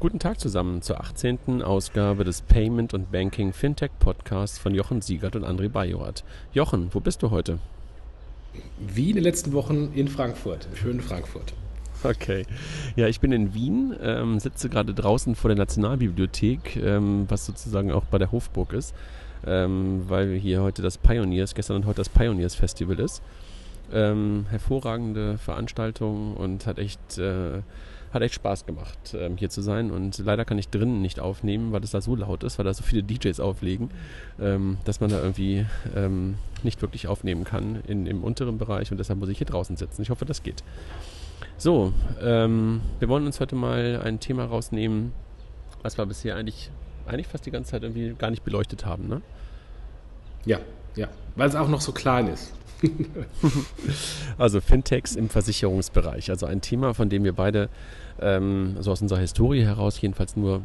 Guten Tag zusammen zur 18. Ausgabe des Payment und Banking Fintech Podcasts von Jochen Siegert und André Bajorat. Jochen, wo bist du heute? Wie in den letzten Wochen in Frankfurt, schönen Frankfurt. Okay. Ja, ich bin in Wien, ähm, sitze gerade draußen vor der Nationalbibliothek, ähm, was sozusagen auch bei der Hofburg ist, ähm, weil hier heute das Pioneers, gestern und heute das Pioneers Festival ist. Ähm, hervorragende Veranstaltung und hat echt äh, hat echt Spaß gemacht, ähm, hier zu sein. Und leider kann ich drinnen nicht aufnehmen, weil es da so laut ist, weil da so viele DJs auflegen, ähm, dass man da irgendwie ähm, nicht wirklich aufnehmen kann in, im unteren Bereich. Und deshalb muss ich hier draußen sitzen. Ich hoffe, das geht. So, ähm, wir wollen uns heute mal ein Thema rausnehmen, was wir bisher eigentlich, eigentlich fast die ganze Zeit irgendwie gar nicht beleuchtet haben. Ne? Ja, ja, weil es auch noch so klein ist. also Fintechs im Versicherungsbereich. Also ein Thema, von dem wir beide ähm, so aus unserer Historie heraus jedenfalls nur,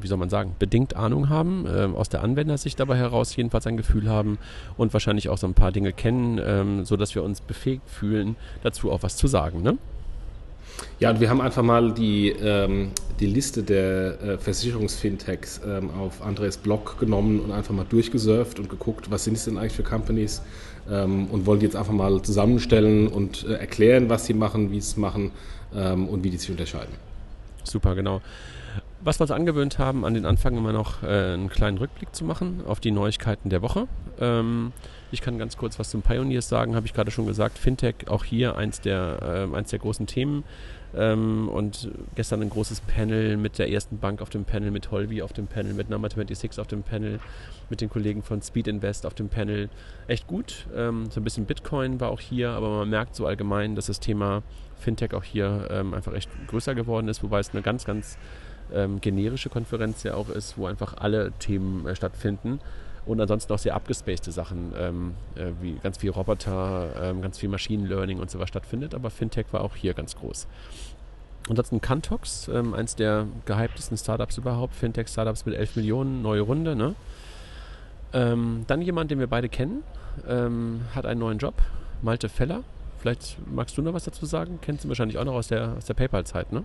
wie soll man sagen, bedingt Ahnung haben, ähm, aus der Anwendersicht dabei heraus jedenfalls ein Gefühl haben und wahrscheinlich auch so ein paar Dinge kennen, ähm, sodass wir uns befähigt fühlen, dazu auch was zu sagen. Ne? Ja, und wir haben einfach mal die, ähm, die Liste der äh, Versicherungsfintechs ähm, auf Andres Blog genommen und einfach mal durchgesurft und geguckt, was sind es denn eigentlich für Companies und wollen die jetzt einfach mal zusammenstellen und äh, erklären, was sie machen, wie sie es machen ähm, und wie die sich unterscheiden. Super, genau. Was wir uns angewöhnt haben, an den Anfang immer noch äh, einen kleinen Rückblick zu machen auf die Neuigkeiten der Woche. Ich kann ganz kurz was zum Pioneers sagen, habe ich gerade schon gesagt. Fintech, auch hier eins der, äh, eins der großen Themen. Ähm, und gestern ein großes Panel mit der ersten Bank auf dem Panel, mit Holby auf dem Panel, mit Number 26 auf dem Panel, mit den Kollegen von Speed Invest auf dem Panel. Echt gut. Ähm, so ein bisschen Bitcoin war auch hier, aber man merkt so allgemein, dass das Thema Fintech auch hier ähm, einfach echt größer geworden ist, wobei es eine ganz, ganz ähm, generische Konferenz ja auch ist, wo einfach alle Themen äh, stattfinden und ansonsten auch sehr abgespacede Sachen, ähm, äh, wie ganz viel Roboter, ähm, ganz viel Machine Learning und so was stattfindet, aber Fintech war auch hier ganz groß. Ansonsten Cantox, ähm, eins der gehyptesten Startups überhaupt, Fintech-Startups mit 11 Millionen, neue Runde, ne? Ähm, dann jemand, den wir beide kennen, ähm, hat einen neuen Job, Malte Feller. Vielleicht magst du noch was dazu sagen? Kennst du wahrscheinlich auch noch aus der, aus der PayPal-Zeit, ne?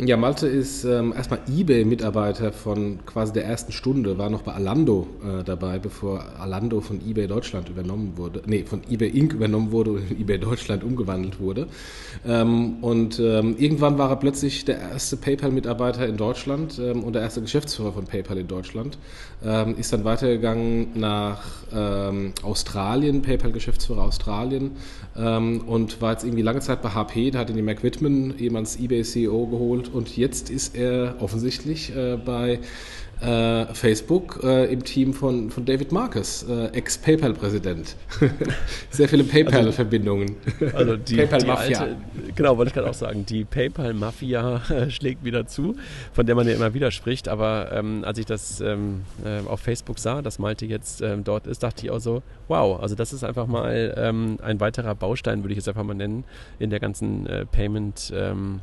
Ja, Malte ist ähm, erstmal eBay-Mitarbeiter von quasi der ersten Stunde, war noch bei Alando äh, dabei, bevor Alando von eBay Deutschland übernommen wurde, nee, von eBay Inc. übernommen wurde und in eBay Deutschland umgewandelt wurde. Ähm, und ähm, irgendwann war er plötzlich der erste PayPal-Mitarbeiter in Deutschland ähm, und der erste Geschäftsführer von PayPal in Deutschland. Ähm, ist dann weitergegangen nach ähm, Australien, PayPal-Geschäftsführer Australien und war jetzt irgendwie lange Zeit bei HP, da hat ihn die Mac Whitman, jemals eBay-CEO, geholt und, und jetzt ist er offensichtlich äh, bei äh, Facebook äh, im Team von, von David Marcus, äh, Ex-PayPal-Präsident. Sehr viele PayPal-Verbindungen. Also, also die PayPal-Mafia. Genau, wollte ich gerade auch sagen. Die PayPal-Mafia schlägt wieder zu, von der man ja immer wieder spricht. Aber ähm, als ich das ähm, äh, auf Facebook sah, dass Malte jetzt ähm, dort ist, dachte ich auch so, wow, also das ist einfach mal ähm, ein weiterer Baustein, würde ich es einfach mal nennen, in der ganzen äh, Payment- ähm,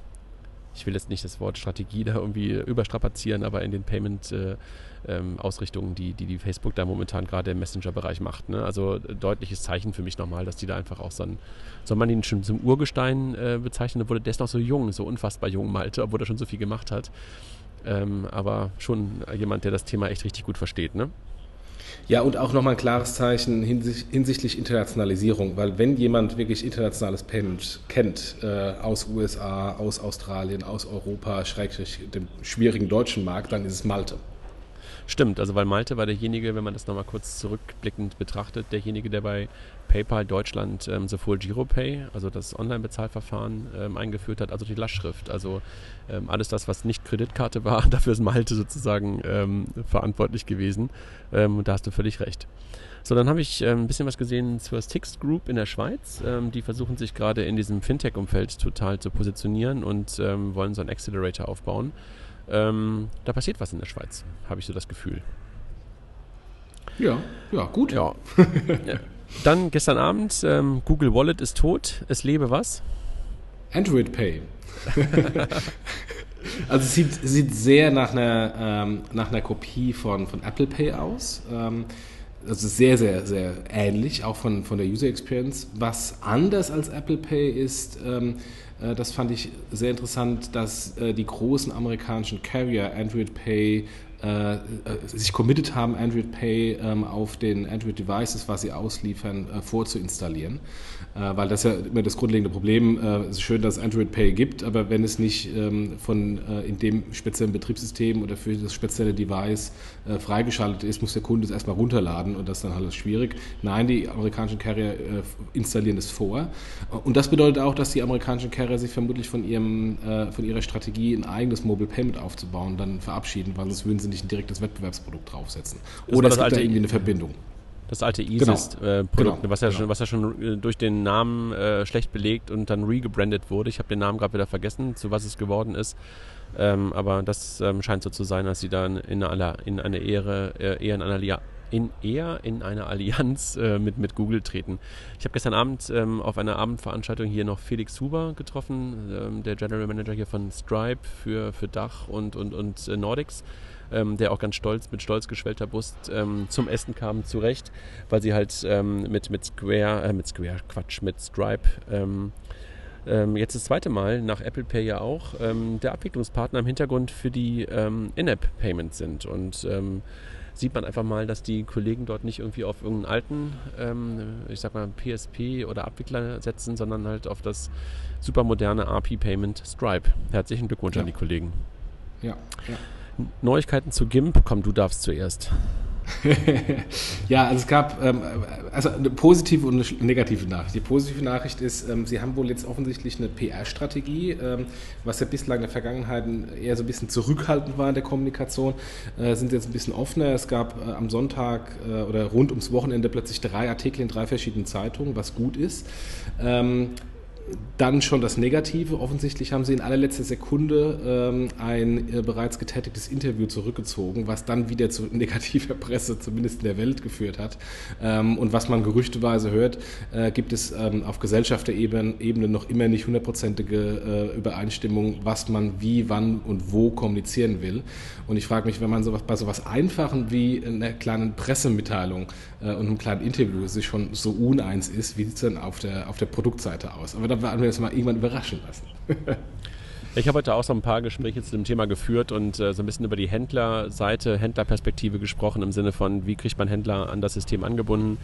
ich will jetzt nicht das Wort Strategie da irgendwie überstrapazieren, aber in den Payment-Ausrichtungen, äh, ähm, die, die, die Facebook da momentan gerade im Messenger-Bereich macht. Ne? Also äh, deutliches Zeichen für mich nochmal, dass die da einfach auch so ein, soll man ihn schon zum Urgestein äh, bezeichnen, obwohl der ist noch so jung, so unfassbar jung, Malte, obwohl er schon so viel gemacht hat. Ähm, aber schon jemand, der das Thema echt richtig gut versteht. Ne? Ja, und auch nochmal ein klares Zeichen hinsichtlich Internationalisierung, weil wenn jemand wirklich internationales Payment kennt, äh, aus USA, aus Australien, aus Europa, schrägstrich dem schwierigen deutschen Markt, dann ist es Malte. Stimmt, also weil Malte war derjenige, wenn man das nochmal kurz zurückblickend betrachtet, derjenige, der bei PayPal Deutschland ähm, sowohl GiroPay, also das Online-Bezahlverfahren, ähm, eingeführt hat, also die Lastschrift. Also ähm, alles das, was nicht Kreditkarte war, dafür ist Malte sozusagen ähm, verantwortlich gewesen. Ähm, und da hast du völlig recht. So, dann habe ich ähm, ein bisschen was gesehen zur Stix Group in der Schweiz. die versuchen sich gerade in diesem Fintech-Umfeld total zu positionieren und wollen so einen Accelerator aufbauen. da passiert was in der Schweiz, habe ich so das Gefühl. Ja, ja, gut. Ja. Dann gestern Abend, ähm, Google Wallet ist tot, es lebe was? Android Pay. also es sieht, sieht sehr nach einer, ähm, nach einer Kopie von, von Apple Pay aus. Ähm, also sehr, sehr, sehr ähnlich, auch von, von der User Experience. Was anders als Apple Pay ist, ähm, Äh, das fand ich sehr interessant, dass äh, die großen amerikanischen Carrier, Android Pay, äh, sich committed haben, Android Pay ähm, auf den Android Devices, was sie ausliefern, äh, vorzuinstallieren. Äh, weil das ja immer das grundlegende Problem äh, es ist schön, dass es Android Pay gibt, aber wenn es nicht ähm, von äh, in dem speziellen Betriebssystem oder für das spezielle Device äh, freigeschaltet ist, muss der Kunde es erstmal runterladen und das ist dann alles schwierig. Nein, die amerikanischen Carrier installieren es vor. Und das bedeutet auch, dass die amerikanischen Carrier sich vermutlich von, ihrem, von ihrer Strategie, ein eigenes Mobile Payment aufzubauen, dann verabschieden, weil sonst würden sie nicht ein direktes Wettbewerbsprodukt draufsetzen. Das Oder es gibt da irgendwie eine Verbindung. Das alte ISIS-Produkt, Genau. Genau. was, ja Genau. schon, was ja schon äh, durch den Namen äh, schlecht belegt und dann regebrandet wurde. Ich habe den Namen gerade wieder vergessen, zu was es geworden ist. Ähm, aber das ähm, scheint so zu sein, dass sie dann in, einer, in eine Ehre, äh, eher in einer Lia in eher in eine Allianz äh, mit, mit Google treten. Ich habe gestern Abend ähm, auf einer Abendveranstaltung hier noch Felix Huber getroffen, ähm, der General Manager hier von Stripe für, für Dach und, und, und äh, Nordics ähm, der auch ganz stolz, mit stolz geschwellter Brust ähm, zum Essen kam, zu Recht, weil sie halt ähm, mit, mit Square, äh, mit Square, Quatsch, mit Stripe ähm, ähm, jetzt das zweite Mal, nach Apple Pay ja auch, ähm, der Abwicklungspartner im Hintergrund für die In-App-Payments sind. Und sieht man einfach mal, dass die Kollegen dort nicht irgendwie auf irgendeinen alten, ähm, ich sag mal, PSP oder Abwickler setzen, sondern halt auf das supermoderne API-Payment Stripe. Herzlichen Glückwunsch Ja. an die Kollegen. Ja, ja. Neuigkeiten zu GIMP, komm, du darfst zuerst. ja, also es gab ähm, also eine positive und eine negative Nachricht. Die positive Nachricht ist, ähm, sie haben wohl jetzt offensichtlich eine PR-Strategie, ähm, was ja bislang in der Vergangenheit eher so ein bisschen zurückhaltend war in der Kommunikation, äh, sind jetzt ein bisschen offener. Es gab äh, am Sonntag äh, oder rund ums Wochenende plötzlich drei Artikel in drei verschiedenen Zeitungen, was gut ist. Dann schon das Negative. Offensichtlich haben sie in allerletzter Sekunde ähm, ein äh, bereits getätigtes Interview zurückgezogen, was dann wieder zu negativer Presse, zumindest in der Welt, geführt hat. Ähm, und was man gerüchteweise hört, äh, gibt es ähm, auf Gesellschafterebene Ebene noch immer nicht hundertprozentige äh, Übereinstimmung, was man wie, wann und wo kommunizieren will. Und ich frage mich, wenn man sowas, bei sowas Einfachen wie einer kleinen Pressemitteilung äh, und einem kleinen Interview sich schon so uneins ist, wie sieht es denn auf der, auf der Produktseite aus? Aber da werden wir uns mal irgendwann überraschen lassen. Ich habe heute auch so ein paar Gespräche zu dem Thema geführt und äh, so ein bisschen über die Händlerseite, Händlerperspektive gesprochen, im Sinne von, wie kriegt man Händler an das System angebunden.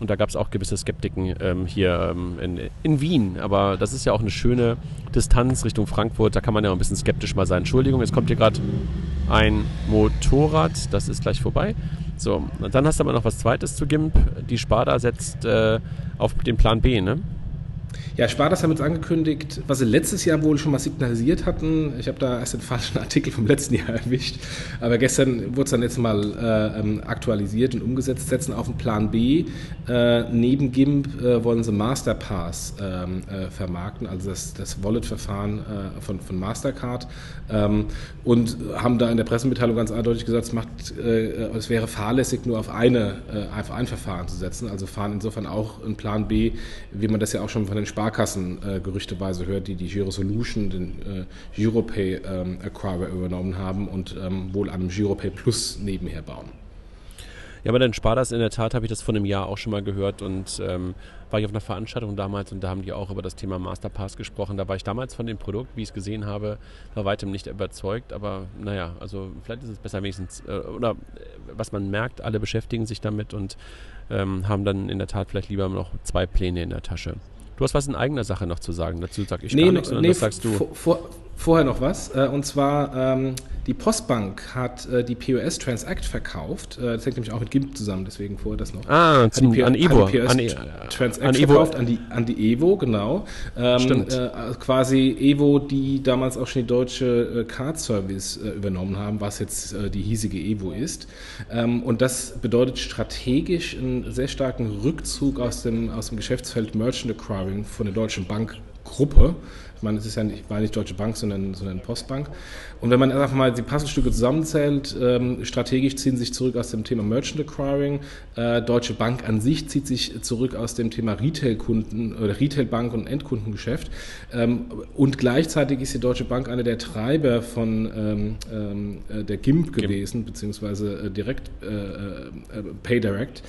Und da gab es auch gewisse Skeptiken ähm, hier ähm, in, in Wien. Aber das ist ja auch eine schöne Distanz Richtung Frankfurt. Da kann man ja auch ein bisschen skeptisch mal sein. Entschuldigung, jetzt kommt hier gerade ein Motorrad. Das ist gleich vorbei. So, dann hast du aber noch was Zweites zu GIMP. Die Sparda setzt äh, auf den Plan B, ne? Ja, Spartas haben jetzt angekündigt, was sie letztes Jahr wohl schon mal signalisiert hatten. Ich habe da erst den falschen Artikel vom letzten Jahr erwischt. Aber gestern wurde es dann jetzt mal äh, ähm, aktualisiert und umgesetzt. Setzen auf den Plan B. Äh, neben GIMP äh, wollen sie Masterpass ähm, äh, vermarkten, also das, das Wallet-Verfahren äh, von, von Mastercard. Ähm, und haben da in der Pressemitteilung ganz eindeutig gesagt, es, macht, äh, es wäre fahrlässig, nur auf, eine, auf ein Verfahren zu setzen. Also fahren insofern auch ein Plan B, wie man das ja auch schon von den Sparkassen äh, gerüchteweise hört, die die Giro Solution, den äh, Giropay ähm, Acquirer übernommen haben und ähm, wohl einem Giropay Plus nebenher bauen. Ja, aber dann Spardas in der Tat habe ich das vor einem Jahr auch schon mal gehört und ähm, war ich auf einer Veranstaltung damals und da haben die auch über das Thema Masterpass gesprochen. Da war ich damals von dem Produkt, wie ich es gesehen habe, bei weitem nicht überzeugt, aber naja, also vielleicht ist es besser wenigstens, äh, oder äh, was man merkt, alle beschäftigen sich damit und ähm, haben dann in der Tat vielleicht lieber noch zwei Pläne in der Tasche. Du hast was in eigener Sache noch zu sagen. Dazu sage ich Nee, gar nichts, sondern nee, das sagst du. vor, vor, vorher noch was. Äh, und zwar, ähm, die Postbank hat äh, die POS Transact verkauft. Äh, das hängt nämlich auch mit GIMP zusammen, deswegen vorher das noch. Ah, zum, die an Evo. POS An, E- Transact an Evo. verkauft an die, an die Evo, genau. Ähm, Stimmt. Äh, quasi Evo, die damals auch schon die deutsche äh, Card Service äh, übernommen haben, was jetzt die hiesige Evo ist. Ähm, und das bedeutet strategisch einen sehr starken Rückzug aus dem, aus dem Geschäftsfeld Merchant Acquiring von der Deutschen Bank Gruppe. Ich meine, es ist ja nicht, war nicht Deutsche Bank, sondern, sondern Postbank. Und wenn man einfach mal die Puzzlestücke zusammenzählt, ähm, strategisch ziehen sich zurück aus dem Thema Merchant Acquiring. Äh, Deutsche Bank an sich zieht sich zurück aus dem Thema Retail-Kunden oder Retail-Bank und Endkundengeschäft. Ähm, und gleichzeitig ist die Deutsche Bank einer der Treiber von ähm, ähm, äh, der GIMP gewesen, beziehungsweise äh, direkt äh, äh, PayDirect.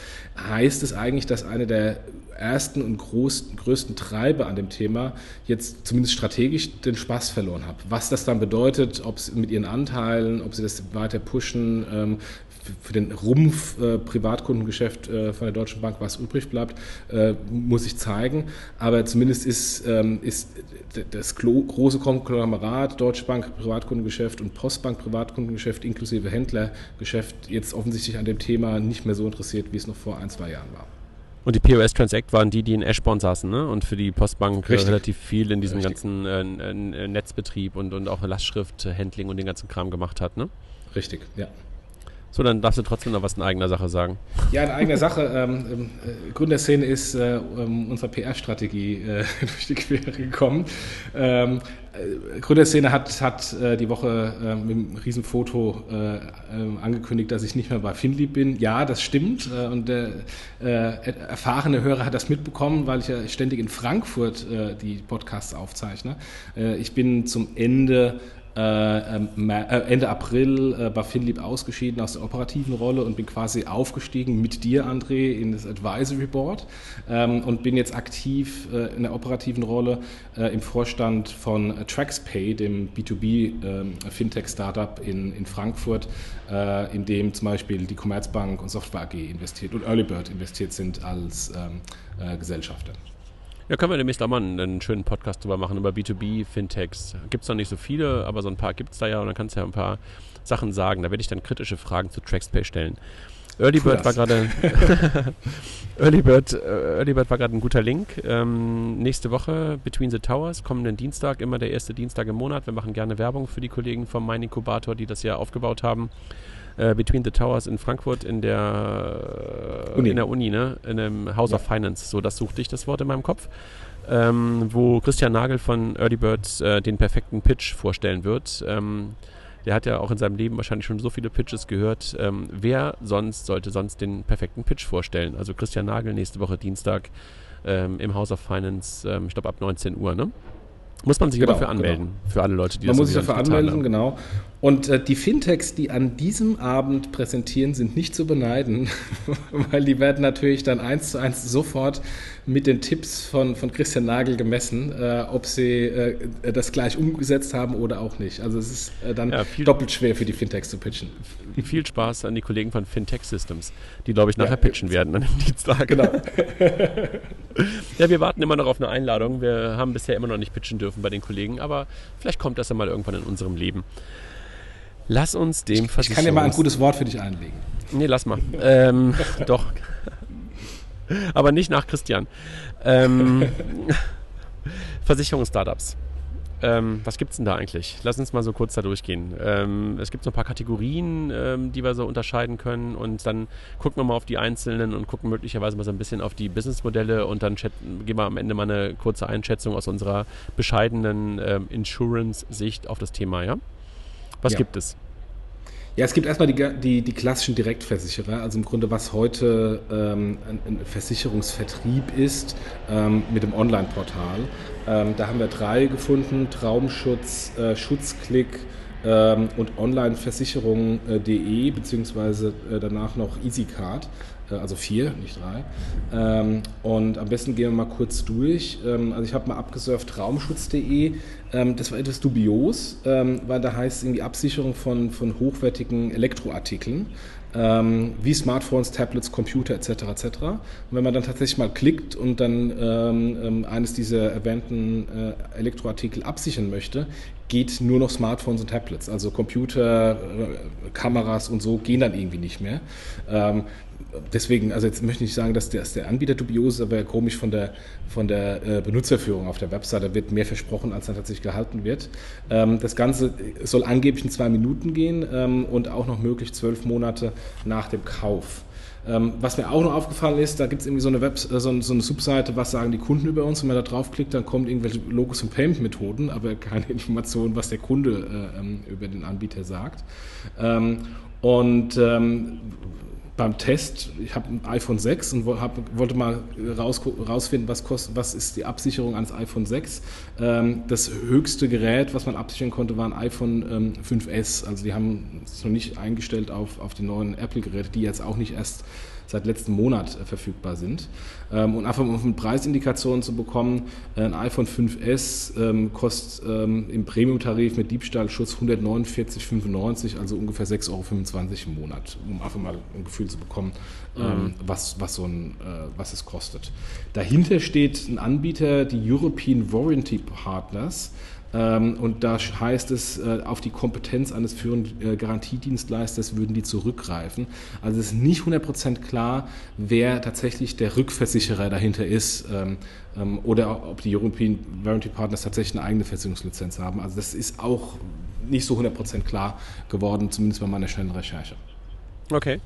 Heißt es eigentlich, dass eine der ersten und großen, größten Treiber an dem Thema jetzt zumindest strategisch den Spaß verloren habe. Was das dann bedeutet, ob es mit ihren Anteilen, ob sie das weiter pushen, ähm, für den Rumpf äh, Privatkundengeschäft äh, von der Deutschen Bank, was übrig bleibt, äh, muss ich zeigen. Aber zumindest ist, ähm, ist das große Konglomerat Deutsche Bank Privatkundengeschäft und Postbank Privatkundengeschäft inklusive Händlergeschäft jetzt offensichtlich an dem Thema nicht mehr so interessiert, wie es noch vor ein, zwei Jahren war. Und die POS Transact waren die, die in Eschborn saßen, ne? Und für die Postbank Richtig. relativ viel in diesem Richtig. ganzen äh, äh, Netzbetrieb und, und auch Lastschrifthandling und den ganzen Kram gemacht hat, ne? Richtig, ja. So, dann darfst du trotzdem noch was in eigener Sache sagen. Ja, in eigener Sache. Ähm, ähm, äh, Gründerszene ist äh, ähm, unsere PR-Strategie äh, durch die Quere gekommen. Ähm, äh, Gründerszene hat, hat äh, die Woche äh, mit einem Riesenfoto äh, ähm, angekündigt, dass ich nicht mehr bei Finlieb bin. Ja, das stimmt. Äh, und der erfahrene Hörer hat das mitbekommen, weil ich ja ständig in Frankfurt die Podcasts aufzeichne. ich bin zum Ende äh, äh, Ende April äh, bei Finlieb ausgeschieden aus der operativen Rolle und bin quasi aufgestiegen mit dir, André, in das Advisory Board ähm, und bin jetzt aktiv in der operativen Rolle im Vorstand von TraxPay, dem B2B-Fintech-Startup ähm, in, in Frankfurt, in dem zum Beispiel die Commerzbank und Software AG investiert und Earlybird investiert sind als Gesellschafter. Ja, können wir demnächst auch mal einen, schönen Podcast drüber machen, über B2B, Fintechs. Gibt es noch nicht so viele, aber so ein paar gibt es da ja und dann kannst du ja ein paar Sachen sagen. Da werde ich dann kritische Fragen zu TraxPay stellen. Earlybird war gerade Earlybird, äh, Earlybird war gerade ein guter Link. Ähm, nächste Woche Between the Towers, kommenden Dienstag, immer der erste Dienstag im Monat. Wir machen gerne Werbung für die Kollegen vom Mein Inkubator, die das ja aufgebaut haben äh, Between the Towers in Frankfurt in der Uni, in der Uni ne? in einem House ja. of Finance. So, das suchte ich das Wort in meinem Kopf. Ähm, wo Christian Nagel von Early Birds äh, den perfekten Pitch vorstellen wird. Ähm, der hat ja auch in seinem Leben wahrscheinlich schon so viele Pitches gehört. Ähm, wer sonst sollte sonst den perfekten Pitch vorstellen? Also Christian Nagel nächste Woche Dienstag ähm, im House of Finance, ähm, ich glaube ab 19 Uhr, ne? Muss man sich genau, dafür anmelden, genau. für alle Leute, die man das Man muss sich dafür anmelden, genau. Und äh, die Fintechs, die an diesem Abend präsentieren, sind nicht zu beneiden, weil die werden natürlich dann eins zu eins sofort mit den Tipps von, von Christian Nagel gemessen, äh, ob sie äh, das gleich umgesetzt haben oder auch nicht. Also es ist äh, dann ja, doppelt schwer für die Fintechs zu pitchen. Viel Spaß an die Kollegen von Fintech Systems, die, glaube ich, nachher ja, pitchen werden an dem Dienstag. Genau. ja, wir warten immer noch auf eine Einladung. Wir haben bisher immer noch nicht pitchen dürfen bei den Kollegen, aber vielleicht kommt das ja mal irgendwann in unserem Leben. Lass uns dem Ich, ich kann dir mal ein gutes Wort für dich einlegen. Nee, lass mal. ähm, doch. Aber nicht nach Christian. Ähm, Versicherungsstartups. Ähm, was gibt es denn da eigentlich? Lass uns mal so kurz da durchgehen. Ähm, es gibt so ein paar Kategorien, ähm, die wir so unterscheiden können und dann gucken wir mal auf die einzelnen und gucken möglicherweise mal so ein bisschen auf die Businessmodelle und dann geben wir am Ende mal eine kurze Einschätzung aus unserer bescheidenen ähm, Insurance-Sicht auf das Thema, ja? Was ja. gibt es? Ja, es gibt erstmal die, die, die, klassischen Direktversicherer, also im Grunde was heute ähm, ein, Versicherungsvertrieb ist ähm, mit dem Online-Portal. Ähm, da haben wir drei gefunden, Traumschutz, äh, Schutzklick ähm, und Onlineversicherung.de, beziehungsweise äh, danach noch EasyCard. Äh, also vier, nicht drei. Ähm, und am besten gehen wir mal kurz durch. Ähm, also ich habe mal abgesurft raumschutz.de. Ähm, das war etwas dubios, weil da heißt irgendwie Absicherung von, von hochwertigen Elektroartikeln. wie Smartphones, Tablets, Computer etc. etc. Und wenn man dann tatsächlich mal klickt und dann ähm, eines dieser erwähnten äh, Elektroartikel absichern möchte, geht nur noch Smartphones und Tablets. Also Computer, äh, Kameras und so gehen dann irgendwie nicht mehr. Deswegen, also jetzt möchte ich nicht sagen, dass der, dass der Anbieter dubios ist, aber komisch von der, von der äh, Benutzerführung auf der Webseite wird mehr versprochen, als dann tatsächlich gehalten wird. Ähm, das Ganze soll angeblich in zwei Minuten gehen ähm, und auch noch möglich zwölf Monate nach dem Kauf. Ähm, was mir auch noch aufgefallen ist, da gibt es irgendwie so eine, Web, äh, so, so, eine Subseite, was sagen die Kunden über uns. Wenn man da draufklickt, dann kommen irgendwelche Logos und Payment-Methoden, aber keine Information, was der Kunde äh, über den Anbieter sagt. Und beim Test, ich habe ein iPhone 6 und hab, wollte mal raus, rausfinden, was, kostet, was ist die Absicherung eines iPhone 6. Ähm, das höchste Gerät, was man absichern konnte, war ein iPhone ähm, 5S. Also die haben es noch nicht eingestellt auf, auf die neuen Apple-Geräte, die jetzt auch nicht erst seit letzten Monat äh, verfügbar sind. Ähm, und einfach um eine Preisindikation zu bekommen, ein iPhone 5S ähm, kostet ähm, im Premium-Tarif mit Diebstahlschutz 149,95, also ungefähr 6,25 Euro im Monat, um einfach mal ein Gefühl zu bekommen, mhm. was, was, so ein, äh, was es kostet. Dahinter steht ein Anbieter, die European Warranty Partners. Ähm, und da heißt es, äh, auf die Kompetenz eines führenden äh, Garantiedienstleisters würden die zurückgreifen. Also es ist nicht 100% klar, wer tatsächlich der Rückversicherer dahinter ist ähm, ähm, oder ob die European Warranty Partners tatsächlich eine eigene Versicherungslizenz haben. Also das ist auch nicht so 100% klar geworden, zumindest bei meiner schnellen Recherche. Okay.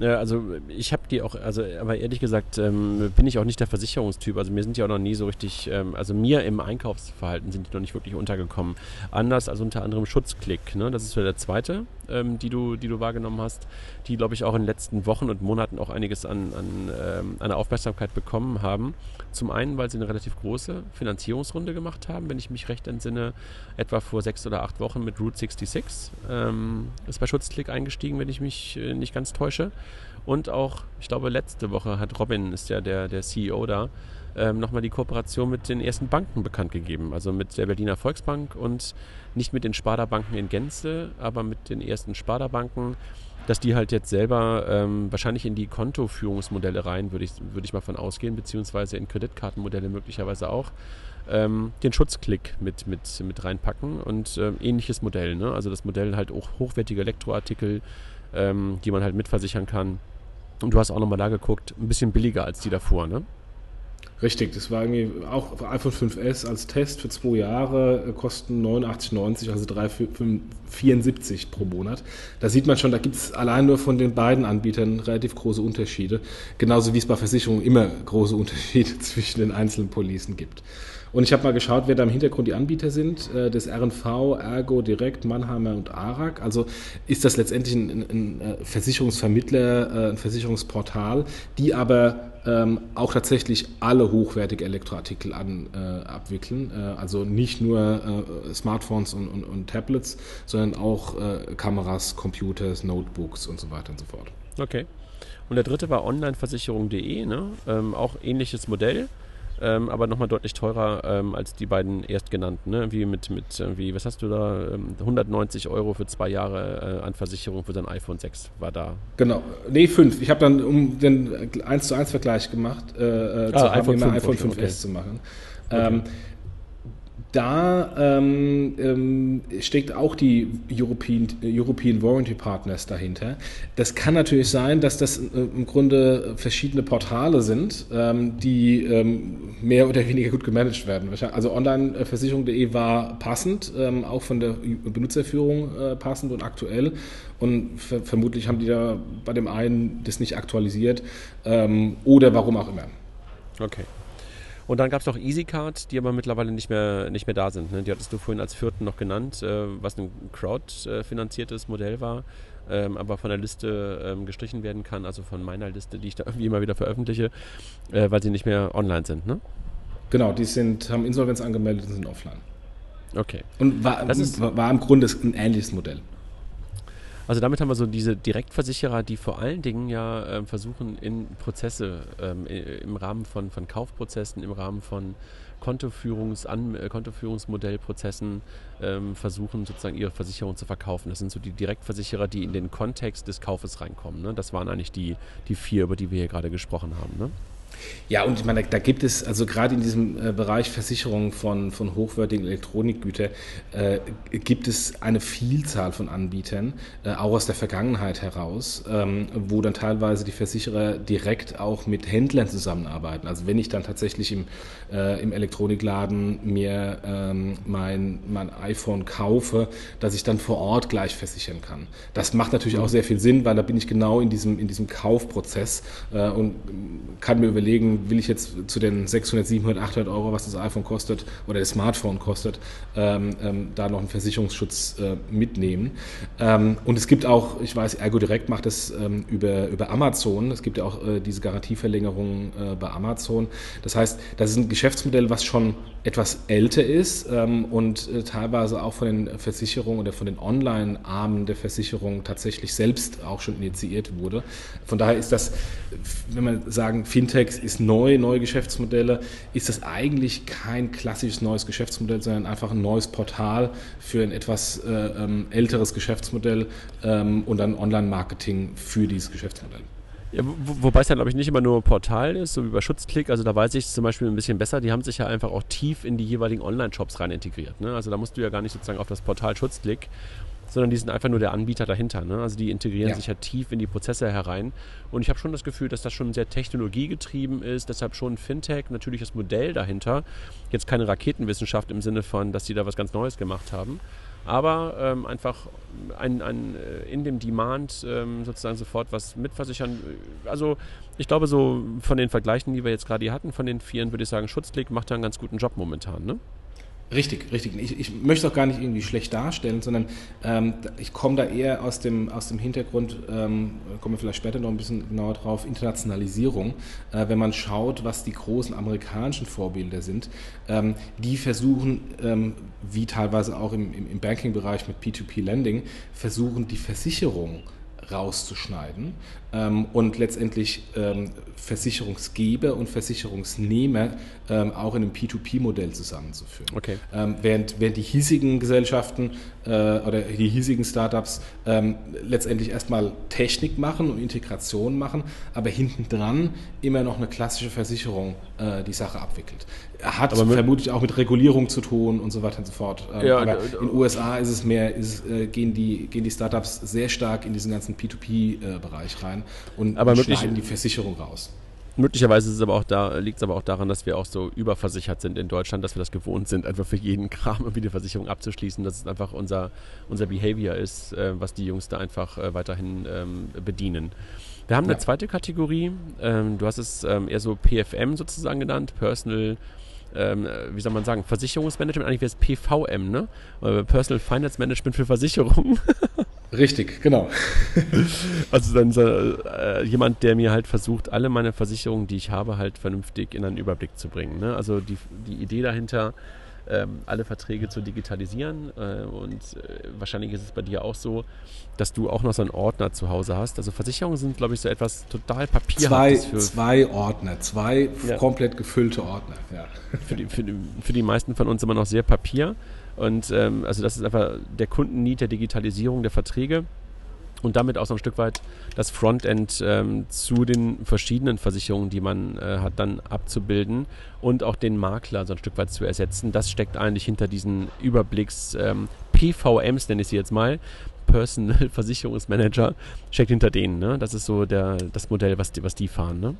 Ja, also ich habe die auch, also aber ehrlich gesagt ähm, bin ich auch nicht der Versicherungstyp. Also mir sind die auch noch nie so richtig, ähm, also mir im Einkaufsverhalten sind die noch nicht wirklich untergekommen. Anders als unter anderem Schutzklick. Ne? Das ist so der zweite, ähm, die, du, die du wahrgenommen hast, die glaube ich auch in den letzten Wochen und Monaten auch einiges an, an, ähm, an Aufmerksamkeit bekommen haben. Zum einen, weil sie eine relativ große Finanzierungsrunde gemacht haben, wenn ich mich recht entsinne, etwa vor sechs oder acht Wochen mit Route 66. Ähm, ist bei Schutzklick eingestiegen, wenn ich mich äh, nicht ganz täusche. Und auch, ich glaube, letzte Woche hat Robin, ist ja der, der CEO da, ähm, nochmal die Kooperation mit den ersten Banken bekannt gegeben. Also mit der Berliner Volksbank und nicht mit den Sparda-Banken in Gänze, aber mit den ersten Sparda-Banken, dass die halt jetzt selber ähm, wahrscheinlich in die Kontoführungsmodelle rein, würde ich, würd ich mal von ausgehen, beziehungsweise in Kreditkartenmodelle möglicherweise auch, ähm, den Schutzklick mit, mit, mit reinpacken und ähm, ähnliches Modell. Ne? Also das Modell halt auch hochwertige Elektroartikel, ähm, die man halt mitversichern kann. Und du hast auch nochmal da geguckt, ein bisschen billiger als die davor, ne? Richtig, das war irgendwie auch iPhone 5S als Test für zwei Jahre, äh, kosten 89,90, also 3,74 pro Monat. Da sieht man schon, da gibt es allein nur von den beiden Anbietern relativ große Unterschiede. Genauso wie es bei Versicherungen immer große Unterschiede zwischen den einzelnen Policen gibt. Und ich habe mal geschaut, wer da im Hintergrund die Anbieter sind. Äh, das RNV, Ergo, Direkt, Mannheimer und ARAG. Also ist das letztendlich ein, ein, äh, Versicherungsvermittler, ein Versicherungsportal, die aber ähm, auch tatsächlich alle hochwertige Elektroartikel an, äh, abwickeln. Äh, also nicht nur äh, Smartphones und, und, und, Tablets, sondern auch äh, Kameras, Computers, Notebooks und so weiter und so fort. Okay. Und der dritte war onlineversicherung.de, ne? ähm, auch ähnliches Modell ähm, aber nochmal deutlich teurer ähm, als die beiden erstgenannten. Ne? Wie mit, mit wie, was hast du da? Ähm, 190 Euro für zwei Jahre äh, an Versicherung für dein iPhone 6 war da. Genau, nee, 5. Ich habe dann, um den 1 zu 1 Vergleich gemacht, äh, äh ah, zu iPhone, 5, iPhone 5S okay. zu machen. Okay. Ähm, da ähm, ähm, steckt auch die European, European Warranty Partners dahinter. Das kann natürlich sein, dass das äh, im Grunde verschiedene Portale sind, ähm, die ähm, mehr oder weniger gut gemanagt werden. Also onlineversicherung.de war passend, ähm, auch von der Benutzerführung äh, passend und aktuell. Und ver vermutlich haben die da bei dem einen das nicht aktualisiert ähm, oder warum auch immer. Okay. Und dann gab es noch EasyCard, die aber mittlerweile nicht mehr, nicht mehr da sind. Ne? Die hattest du vorhin als vierten noch genannt, äh, was ein Crowd-finanziertes Modell war, ähm, aber von der Liste ähm, gestrichen werden kann, also von meiner Liste, die ich da irgendwie immer wieder veröffentliche, äh, weil sie nicht mehr online sind. Ne? Genau, die sind, haben Insolvenz angemeldet und sind offline. Okay. Und war, ist, war im Grunde ein ähnliches Modell. Also damit haben wir so diese Direktversicherer, die vor allen Dingen ja äh, versuchen, in Prozesse, ähm, im Rahmen von, von Kaufprozessen, im Rahmen von Kontoführungs An äh, Kontoführungsmodellprozessen ähm, versuchen, sozusagen ihre Versicherung zu verkaufen. Das sind so die Direktversicherer, die in den Kontext des Kaufes reinkommen. Ne? Das waren eigentlich die, die vier, über die wir hier gerade gesprochen haben. Ne? Ja, und ich meine, da gibt es, also gerade in diesem äh, Bereich Versicherung von, von hochwertigen Elektronikgütern, äh, gibt es eine Vielzahl von Anbietern, äh, auch aus der Vergangenheit heraus, ähm, wo dann teilweise die Versicherer direkt auch mit Händlern zusammenarbeiten. Also wenn ich dann tatsächlich im, äh, im Elektronikladen mir ähm, mein, mein iPhone kaufe, dass ich dann vor Ort gleich versichern kann. Das macht natürlich auch sehr viel Sinn, weil da bin ich genau in diesem, in diesem Kaufprozess äh, und kann mir überlegen, will ich jetzt zu den 600, 700, 800 Euro, was das iPhone kostet oder das Smartphone kostet, ähm, ähm, da noch einen Versicherungsschutz äh, mitnehmen. Ähm, und es gibt auch, ich weiß, Ergo Direct macht das ähm, über, über Amazon. Es gibt ja auch äh, diese Garantieverlängerung äh, bei Amazon. Das heißt, das ist ein Geschäftsmodell, was schon etwas älter ist ähm, und äh, teilweise auch von den Versicherungen oder von den Online-Armen der Versicherung tatsächlich selbst auch schon initiiert wurde. Von daher ist das, wenn man sagen, Fintechs ist neu, neue Geschäftsmodelle, ist das eigentlich kein klassisches neues Geschäftsmodell, sondern einfach ein neues Portal für ein etwas äh, ähm, älteres Geschäftsmodell ähm, und dann Online-Marketing für dieses Geschäftsmodell. Ja, wo, wobei es ja, glaube ich, nicht immer nur Portal ist, so wie bei Schutzklick. Also da weiß ich es zum Beispiel ein bisschen besser. Die haben sich ja einfach auch tief in die jeweiligen Online-Shops rein integriert. Ne? Also da musst du ja gar nicht sozusagen auf das Portal Schutzklick, sondern die sind einfach nur der Anbieter dahinter. Ne? Also die integrieren ja. sich ja tief in die Prozesse herein. Und ich habe schon das Gefühl, dass das schon sehr technologiegetrieben ist. Deshalb schon Fintech, natürlich das Modell dahinter. Jetzt keine Raketenwissenschaft im Sinne von, dass die da was ganz Neues gemacht haben aber ähm, einfach ein, ein, äh, in dem Demand ähm, sozusagen sofort was mitversichern. Also ich glaube, so von den Vergleichen, die wir jetzt gerade hier hatten, von den Vieren, würde ich sagen, Schutzklick macht da einen ganz guten Job momentan. Ne? Richtig, richtig. Ich, ich möchte auch gar nicht irgendwie schlecht darstellen, sondern ähm, ich komme da eher aus dem, aus dem Hintergrund, ähm, kommen wir vielleicht später noch ein bisschen genauer drauf, Internationalisierung. Äh, wenn man schaut, was die großen amerikanischen Vorbilder sind, ähm, die versuchen, ähm, wie teilweise auch im, im, im Banking-Bereich mit P2P-Lending, versuchen die Versicherung rauszuschneiden und letztendlich ähm, Versicherungsgeber und Versicherungsnehmer ähm, auch in einem P2P-Modell zusammenzuführen. Okay. Ähm, während, während die hiesigen Gesellschaften äh, oder die hiesigen Startups ähm, letztendlich erstmal Technik machen und Integration machen, aber hintendran immer noch eine klassische Versicherung äh, die Sache abwickelt. Hat vermutlich auch mit Regulierung zu tun und so weiter und so fort. Ähm, ja, aber in den USA ist es mehr, ist, äh, gehen, die, gehen die Startups sehr stark in diesen ganzen P2P-Bereich äh, rein rein und aber schneiden die Versicherung raus. Möglicherweise ist es aber auch da, liegt es aber auch daran, dass wir auch so überversichert sind in Deutschland, dass wir das gewohnt sind, einfach für jeden Kram irgendwie eine Versicherung abzuschließen, dass es einfach unser, unser Behavior ist, äh, was die Jungs da einfach äh, weiterhin ähm, bedienen. Wir haben ja. eine zweite Kategorie, ähm, du hast es ähm, eher so PFM sozusagen genannt, Personal ähm, wie soll man sagen, Versicherungsmanagement, eigentlich wäre es PVM, ne? Personal Finance Management für Versicherungen. Richtig, genau. also dann so, äh, jemand, der mir halt versucht, alle meine Versicherungen, die ich habe, halt vernünftig in einen Überblick zu bringen. Ne? Also die, die Idee dahinter, ähm, alle Verträge zu digitalisieren. Äh, und äh, wahrscheinlich ist es bei dir auch so, dass du auch noch so einen Ordner zu Hause hast. Also Versicherungen sind, glaube ich, so etwas total papierhaftes. Zwei, zwei Ordner, zwei ja. komplett gefüllte Ordner. Ja. Für, die, für, die, für die meisten von uns immer noch sehr Papier. Und ähm, also das ist einfach der Kundennied der Digitalisierung der Verträge und damit auch so ein Stück weit das Frontend ähm, zu den verschiedenen Versicherungen, die man äh, hat, dann abzubilden und auch den Makler so ein Stück weit zu ersetzen. Das steckt eigentlich hinter diesen Überblicks ähm, PVMs, nenne ich sie jetzt mal. Personal Versicherungsmanager steckt hinter denen. Ne? Das ist so der, das Modell, was die, was die fahren. Ne?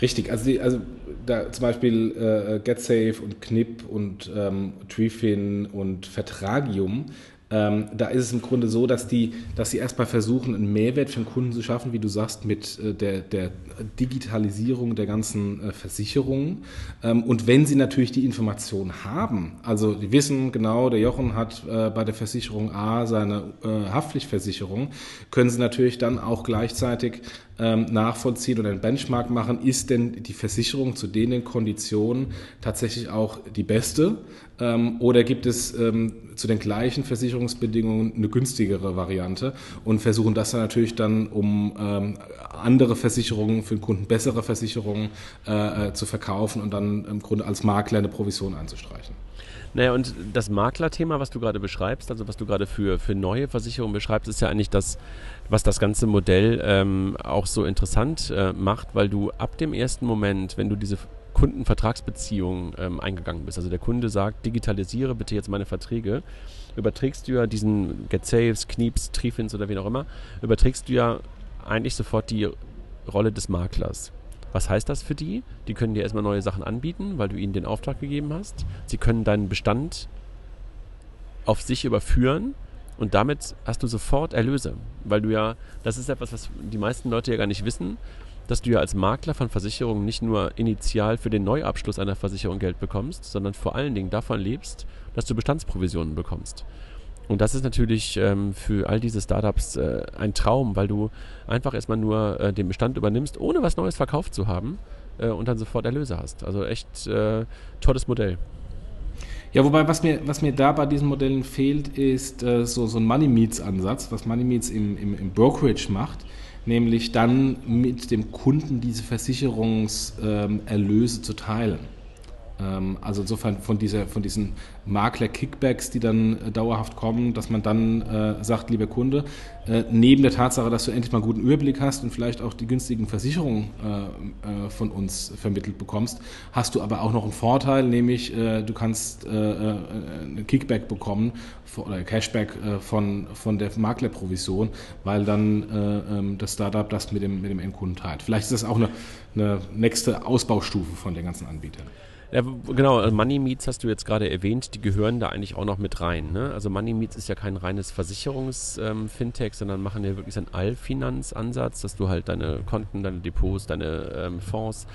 Richtig, also, die, also da zum Beispiel äh, GetSafe und Knip und ähm, Trifin und Vertragium ähm, da ist es im Grunde so, dass die, dass sie erstmal versuchen, einen Mehrwert für den Kunden zu schaffen, wie du sagst, mit äh, der, der Digitalisierung der ganzen äh, Versicherungen. Ähm, und wenn sie natürlich die Information haben, also die wissen genau, der Jochen hat äh, bei der Versicherung A seine äh, Haftpflichtversicherung, können sie natürlich dann auch gleichzeitig ähm, nachvollziehen oder einen Benchmark machen, ist denn die Versicherung zu den Konditionen tatsächlich auch die beste ähm, oder gibt es ähm, zu den gleichen Versicherungsbedingungen eine günstigere Variante und versuchen das dann natürlich dann, um andere Versicherungen für den Kunden, bessere Versicherungen äh, äh, zu verkaufen und dann im Grunde als Makler eine Provision einzustreichen. Naja, und das Maklerthema, was du gerade beschreibst, also was du gerade für, für neue Versicherungen beschreibst, ist ja eigentlich das, was das ganze Modell ähm, auch so interessant äh, macht, weil du ab dem ersten Moment, wenn du diese Kundenvertragsbeziehung ähm, eingegangen bist, also der Kunde sagt, digitalisiere bitte jetzt meine Verträge, überträgst du ja diesen GetSaves, Knieps, Trifins oder wie auch immer, überträgst du ja eigentlich sofort die Rolle des Maklers. Was heißt das für die? Die können dir erstmal neue Sachen anbieten, weil du ihnen den Auftrag gegeben hast. Sie können deinen Bestand auf sich überführen und damit hast du sofort Erlöse, weil du ja, das ist etwas, was die meisten Leute ja gar nicht wissen. dass du ja als Makler von Versicherungen nicht nur initial für den Neuabschluss einer Versicherung Geld bekommst, sondern vor allen Dingen davon lebst, dass du Bestandsprovisionen bekommst. Und das ist natürlich ähm, für all diese Startups äh, ein Traum, weil du einfach erstmal nur äh, den Bestand übernimmst, ohne was Neues verkauft zu haben äh, und dann sofort Erlöse hast. Also echt äh, tolles Modell. Ja, wobei, was mir, was mir da bei diesen Modellen fehlt, ist äh, so, so ein Money Meets Ansatz, was Money Meets im, im, im Brokerage macht, nämlich dann mit dem Kunden diese Versicherungserlöse ähm, zu teilen. Ähm, also insofern von, dieser, von diesen Makler-Kickbacks, die dann äh, dauerhaft kommen, dass man dann äh, sagt, lieber Kunde, äh, neben der Tatsache, dass du endlich mal einen guten Überblick hast und vielleicht auch die günstigen Versicherungen äh, äh von uns vermittelt bekommst, hast du aber auch noch einen Vorteil, nämlich äh, du kannst einen Kickback bekommen oder Cashback von, von der Maklerprovision, weil dann ähm, das Startup das mit dem, mit dem Endkunden teilt. Vielleicht ist das auch eine, eine nächste Ausbaustufe von den ganzen Anbietern. Ja, genau, also Money Meets hast du jetzt gerade erwähnt, die gehören da eigentlich auch noch mit rein. Ne? Also Money Meets ist ja kein reines Versicherungs-Fintech, ähm, sondern machen ja wirklich einen Allfinanzansatz, dass du halt deine Konten, deine Depots, deine ähm, Fonds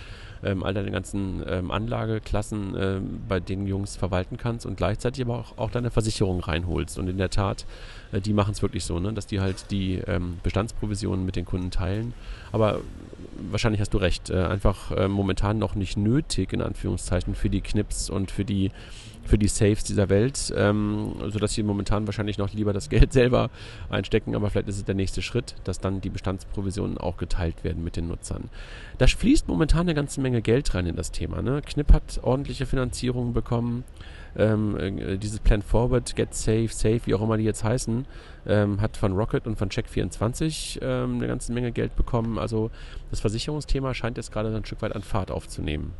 ähm, all deine ganzen ähm, Anlageklassen ähm, bei den Jungs verwalten kannst und gleichzeitig aber auch, auch deine Versicherung reinholst. Und in der Tat, äh, die machen es wirklich so, ne? dass die halt die ähm, Bestandsprovisionen mit den Kunden teilen. Aber wahrscheinlich hast du recht, äh, einfach äh, momentan noch nicht nötig, in Anführungszeichen, für die Knips und für die für die Saves dieser Welt, ähm, sodass sie momentan wahrscheinlich noch lieber das Geld selber einstecken, aber vielleicht ist es der nächste Schritt, dass dann die Bestandsprovisionen auch geteilt werden mit den Nutzern. Da fließt momentan eine ganze Menge Geld rein in das Thema. Ne? Knipp hat ordentliche Finanzierungen bekommen. Ähm, äh, dieses Plan Forward, Get Safe, Safe, wie auch immer die jetzt heißen, ähm, hat von Rocket und von Check24 ähm, eine ganze Menge Geld bekommen. Also das Versicherungsthema scheint jetzt gerade ein Stück weit an Fahrt aufzunehmen.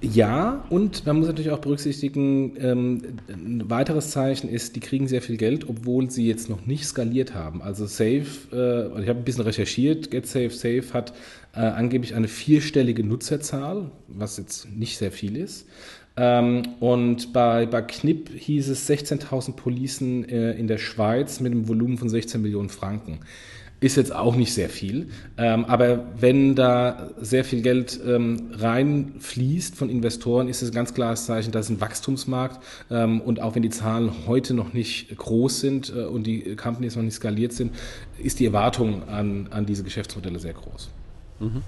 Ja, und man muss natürlich auch berücksichtigen, ähm, ein weiteres Zeichen ist, die kriegen sehr viel Geld, obwohl sie jetzt noch nicht skaliert haben. Also Safe, äh, ich habe ein bisschen recherchiert, GetSafe Safe hat äh, angeblich eine vierstellige Nutzerzahl, was jetzt nicht sehr viel ist. Ähm, und bei, bei Knipp hieß es 16.000 Policen äh, in der Schweiz mit einem Volumen von 16 Millionen Franken ist jetzt auch nicht sehr viel. Ähm, aber wenn da sehr viel Geld ähm, reinfließt von Investoren, ist es ein ganz klares Zeichen, dass es ein Wachstumsmarkt ähm, und auch wenn die Zahlen heute noch nicht groß sind äh, und die Companies noch nicht skaliert sind, ist die Erwartung an, an diese Geschäftsmodelle sehr groß. Mhm.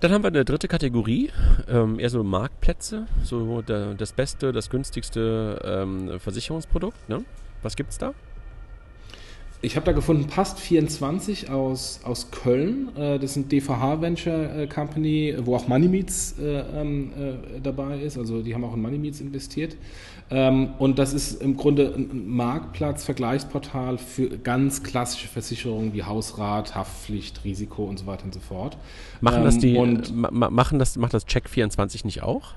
Dann haben wir eine dritte Kategorie, ähm, eher so Marktplätze, so der, das beste, das günstigste ähm, Versicherungsprodukt. Ne? Was es da? Ich habe da gefunden Past24 aus, aus Köln. Äh, das ist ein DVH Venture äh, Company, wo auch Moneymeets äh, ähm, äh, dabei ist. Also die haben auch in Moneymeets investiert. Ähm, und das ist im Grunde ein Marktplatz, Vergleichsportal für ganz klassische Versicherungen wie Hausrat, Haftpflicht, Risiko und so weiter und so fort. Machen das ähm, die und ma machen das, macht das Check24 nicht auch?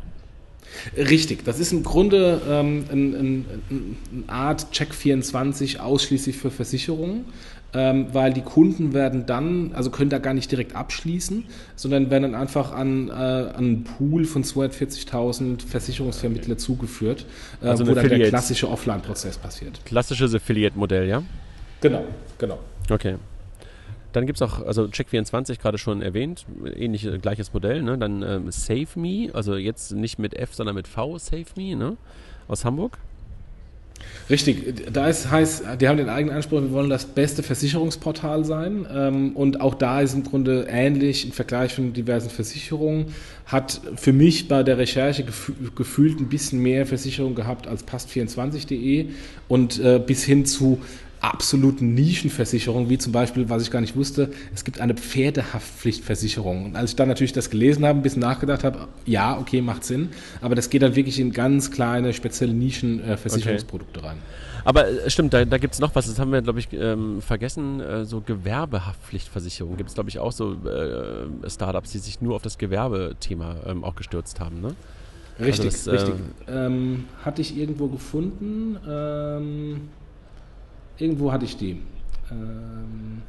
Richtig, das ist im Grunde ähm, eine ein, ein Art Check24 ausschließlich für Versicherungen, ähm, weil die Kunden werden dann, also können da gar nicht direkt abschließen, sondern werden dann einfach an, äh, an einen Pool von 240.000 Versicherungsvermittler okay. zugeführt, äh, also wo dann der klassische Offline-Prozess passiert. Klassisches Affiliate-Modell, ja? Genau, genau. Okay. Dann gibt es auch, also Check24 gerade schon erwähnt, ähnlich äh, gleiches Modell. Ne? Dann ähm, Save Me, also jetzt nicht mit F, sondern mit V, Save Me, ne? aus Hamburg. Richtig, da ist, heißt, die haben den eigenen Anspruch, wir wollen das beste Versicherungsportal sein. Ähm, und auch da ist im Grunde ähnlich im Vergleich von diversen Versicherungen. Hat für mich bei der Recherche gefühlt ein bisschen mehr Versicherung gehabt als past24.de und äh, bis hin zu absoluten Nischenversicherungen, wie zum Beispiel, was ich gar nicht wusste, es gibt eine Pferdehaftpflichtversicherung. Und als ich dann natürlich das gelesen habe, ein bisschen nachgedacht habe, ja, okay, macht Sinn, aber das geht dann wirklich in ganz kleine, spezielle Nischenversicherungsprodukte okay. rein. Aber äh, stimmt, da, da gibt es noch was, das haben wir, glaube ich, ähm, vergessen, äh, so Gewerbehaftpflichtversicherung. Gibt es, glaube ich, auch so äh, Startups, die sich nur auf das Gewerbethema ähm, auch gestürzt haben, ne? Richtig, also das, richtig. Äh, ähm, hatte ich irgendwo gefunden. Irgendwo hatte ich die. Ähm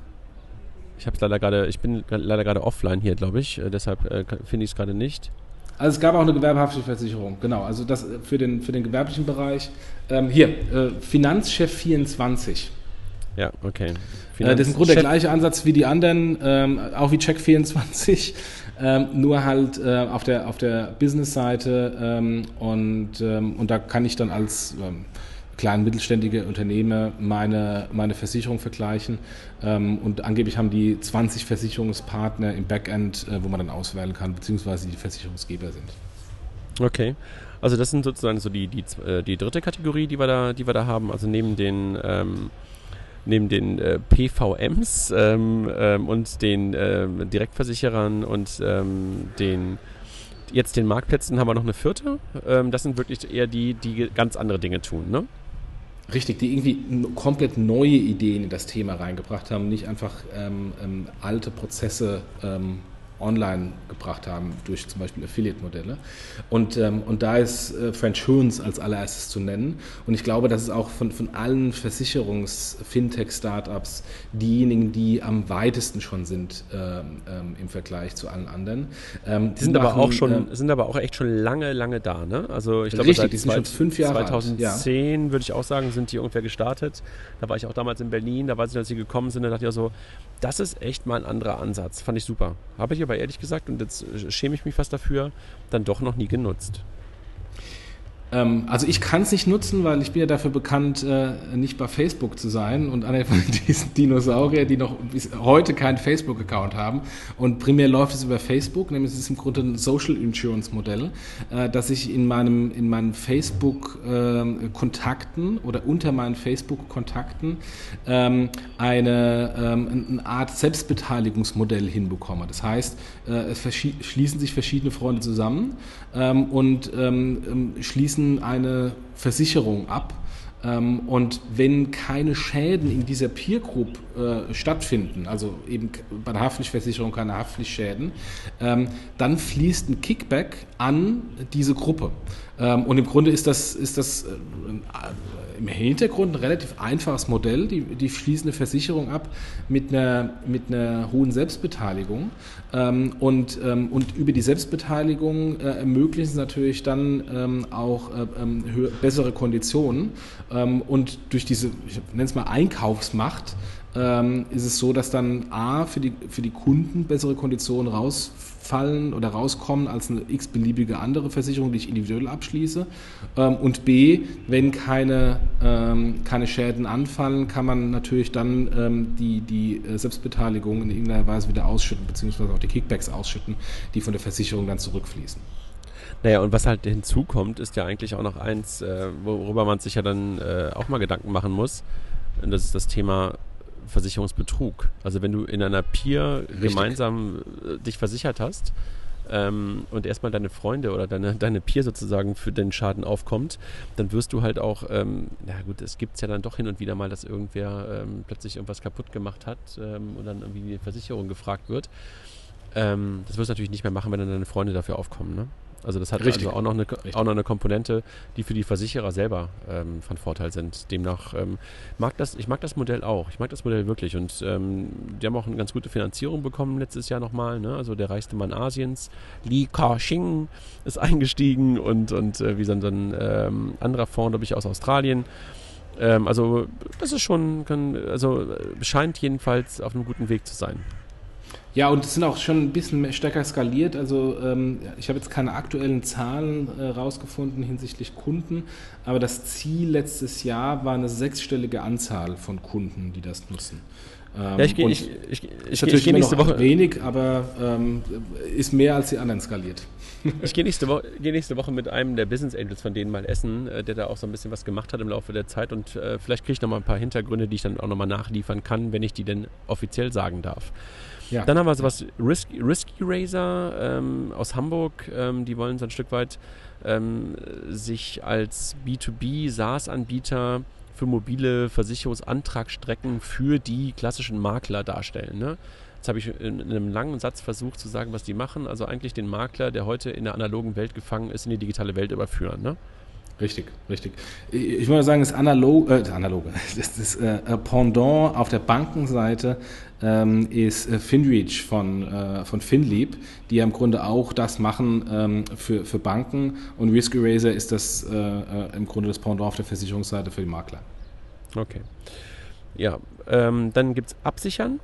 ich habe leider gerade, ich bin leider gerade offline hier, glaube ich. Äh, deshalb äh, finde ich es gerade nicht. Also es gab auch eine Gewerbehaftpflichtversicherung, genau. Also das für den, für den gewerblichen Bereich. Ähm, hier, äh, Finanzchef 24. Ja, okay. Finanz das ist im Grunde der gleiche Ansatz wie die anderen, ähm, auch wie Check24, ähm, nur halt äh, auf der, auf der Business-Seite ähm, und, ähm, und da kann ich dann als ähm, kleinen mittelständige Unternehmer meine, meine Versicherung vergleichen ähm, und angeblich haben die 20 Versicherungspartner im Backend, äh, wo man dann auswählen kann, beziehungsweise die Versicherungsgeber sind. Okay. Also das sind sozusagen so die, die, äh, die dritte Kategorie, die wir da, die wir da haben. Also neben den ähm, neben den äh, PVMs ähm, ähm, und den äh, Direktversicherern und ähm, den jetzt den Marktplätzen haben wir noch eine vierte. Ähm, das sind wirklich eher die, die ganz andere Dinge tun, ne? Richtig, die irgendwie komplett neue Ideen in das Thema reingebracht haben, nicht einfach ähm, ähm, alte Prozesse online gebracht haben durch zum Beispiel Affiliate-Modelle. Und, ähm, und da ist äh, Friendsurance als allererstes zu nennen. Und ich glaube, das ist auch von, von allen Versicherungs-Fintech-Startups diejenigen, die am weitesten schon sind ähm, ähm, im Vergleich zu allen anderen. Ähm, die sind machen, aber auch schon, äh, sind aber auch echt schon lange, lange da. Ne? Also ich glaube, richtig, die sind schon fünf Jahre 2010 ja. würde ich auch sagen, sind die irgendwer gestartet. Da war ich auch damals in Berlin, da weiß ich, als sie gekommen sind, da dachte ich auch so, das ist echt mal ein anderer Ansatz. Fand ich super. Habe ich aber ehrlich gesagt, und jetzt schäme ich mich fast dafür, dann doch noch nie genutzt. Ähm, also ich kann es nicht nutzen, weil ich bin ja dafür bekannt, äh, nicht bei Facebook zu sein und einer von diesen Dinosaurier, die noch bis heute keinen Facebook-Account haben. Und primär läuft es über Facebook, nämlich es ist im Grunde ein Social Insurance Modell, äh, dass ich in meinem in meinen Facebook-Kontakten ähm, oder unter meinen Facebook-Kontakten ähm, eine, eine Art Selbstbeteiligungsmodell hinbekomme. Das heißt, äh, es schließen sich verschiedene Freunde zusammen und schließen schließen eine Versicherung ab. Ähm, und wenn keine Schäden in dieser Peer Group äh, stattfinden, also eben bei der Haftpflichtversicherung keine Haftpflichtschäden, ähm, dann fließt ein Kickback an diese Gruppe. Ähm, und im Grunde ist das, ist das äh, im Hintergrund ein relativ einfaches Modell. Die, die schließen Versicherung ab mit einer, mit einer hohen Selbstbeteiligung. Ähm, und, ähm, und über die Selbstbeteiligung äh, ermöglichen sie natürlich dann ähm, auch äh, ähm, bessere Konditionen. Ähm, und durch diese, ich nenne es mal Einkaufsmacht, ähm, ist es so, dass dann A für die, für die Kunden bessere Konditionen rausfallen oder rauskommen als eine x-beliebige andere Versicherung, die ich individuell abschließe. Ähm, und B, wenn keine, ähm, keine Schäden anfallen, kann man natürlich dann ähm, die, die äh, Selbstbeteiligung in irgendeiner Weise wieder ausschütten, beziehungsweise auch die Kickbacks ausschütten, die von der Versicherung dann zurückfließen. Naja, und was halt hinzukommt, ist ja eigentlich auch noch eins, äh, worüber man sich ja dann äh, auch mal Gedanken machen muss. Und das ist das Thema Versicherungsbetrug. Also wenn du in einer Peer Richtig. gemeinsam äh, dich versichert hast ähm, und erstmal deine Freunde oder deine, deine Peer sozusagen für den Schaden aufkommt, dann wirst du halt auch, ähm, na gut, es gibt es ja dann doch hin und wieder mal, dass irgendwer ähm, plötzlich irgendwas kaputt gemacht hat ähm, und dann irgendwie die Versicherung gefragt wird. Ähm, das wirst du natürlich nicht mehr machen, wenn dann deine Freunde dafür aufkommen, ne? Also das hat Richtig. also auch noch, eine, auch noch eine Komponente, die für die Versicherer selber ähm, von Vorteil sind. Demnach ähm, mag das, ich mag das Modell auch. Ich mag das Modell wirklich. Und ähm, die haben auch eine ganz gute Finanzierung bekommen letztes Jahr nochmal. Ne? Also der reichste Mann Asiens, Li Ka-shing, ist eingestiegen und, und äh, wie so ein ähm, anderer Fonds, glaube ich, aus Australien. Ähm, also das ist schon, kann, also scheint jedenfalls auf einem guten Weg zu sein. Ja, und es sind auch schon ein bisschen stärker skaliert. Also ähm, ich habe jetzt keine aktuellen Zahlen äh, rausgefunden hinsichtlich Kunden, aber das Ziel letztes Jahr war eine sechsstellige Anzahl von Kunden, die das nutzen. Ähm, ja, ich gehe ich, ich, ich, natürlich ich nächste Woche wenig, aber ähm, ist mehr als die anderen skaliert. ich gehe nächste, Wo geh nächste Woche mit einem der Business Angels von denen mal essen, äh, der da auch so ein bisschen was gemacht hat im Laufe der Zeit und äh, vielleicht kriege ich noch mal ein paar Hintergründe, die ich dann auch noch mal nachliefern kann, wenn ich die denn offiziell sagen darf. Ja. Dann haben wir sowas Risky, Risky Razor ähm, aus Hamburg. Ähm, die wollen so ein Stück weit ähm, sich als B2B SaaS-Anbieter für mobile Versicherungsantragsstrecken für die klassischen Makler darstellen. Ne? Jetzt habe ich in, in, einem langen Satz versucht zu sagen, was die machen. Also eigentlich den Makler, der heute in der analogen Welt gefangen ist, in die digitale Welt überführen. Ne? Richtig, richtig. Ich würde sagen, das analog, äh, analoge, das, das äh, Pendant auf der Bankenseite ähm, ist äh, FinReach von, äh, von FinLeap, die ja im Grunde auch das machen ähm, für, für Banken und Risk Eraser ist das äh, äh, im Grunde das Pendant auf der Versicherungsseite für die Makler. Okay. Ja, ähm, dann gibt es Absichern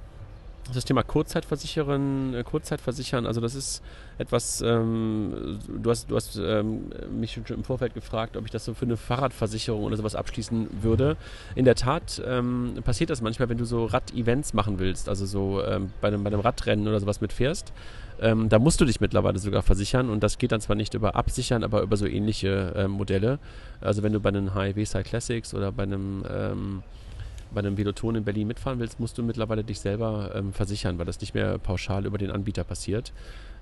das Thema Kurzzeitversichern, äh, Kurzzeitversichern, also das ist etwas, ähm, du hast, du hast ähm, mich schon im Vorfeld gefragt, ob ich das so für eine Fahrradversicherung oder sowas abschließen würde. In der Tat ähm, passiert das manchmal, wenn du so Rad-Events machen willst, also so ähm, bei, einem, bei einem Radrennen oder sowas mitfährst. Ähm, da musst du dich mittlerweile sogar versichern und das geht dann zwar nicht über Absichern, aber über so ähnliche äh, Modelle. Also wenn du bei einem HIW Side Classics oder bei einem ähm, bei einem Veloton in Berlin mitfahren willst, musst du mittlerweile dich selber ähm, versichern, weil das nicht mehr pauschal über den Anbieter passiert.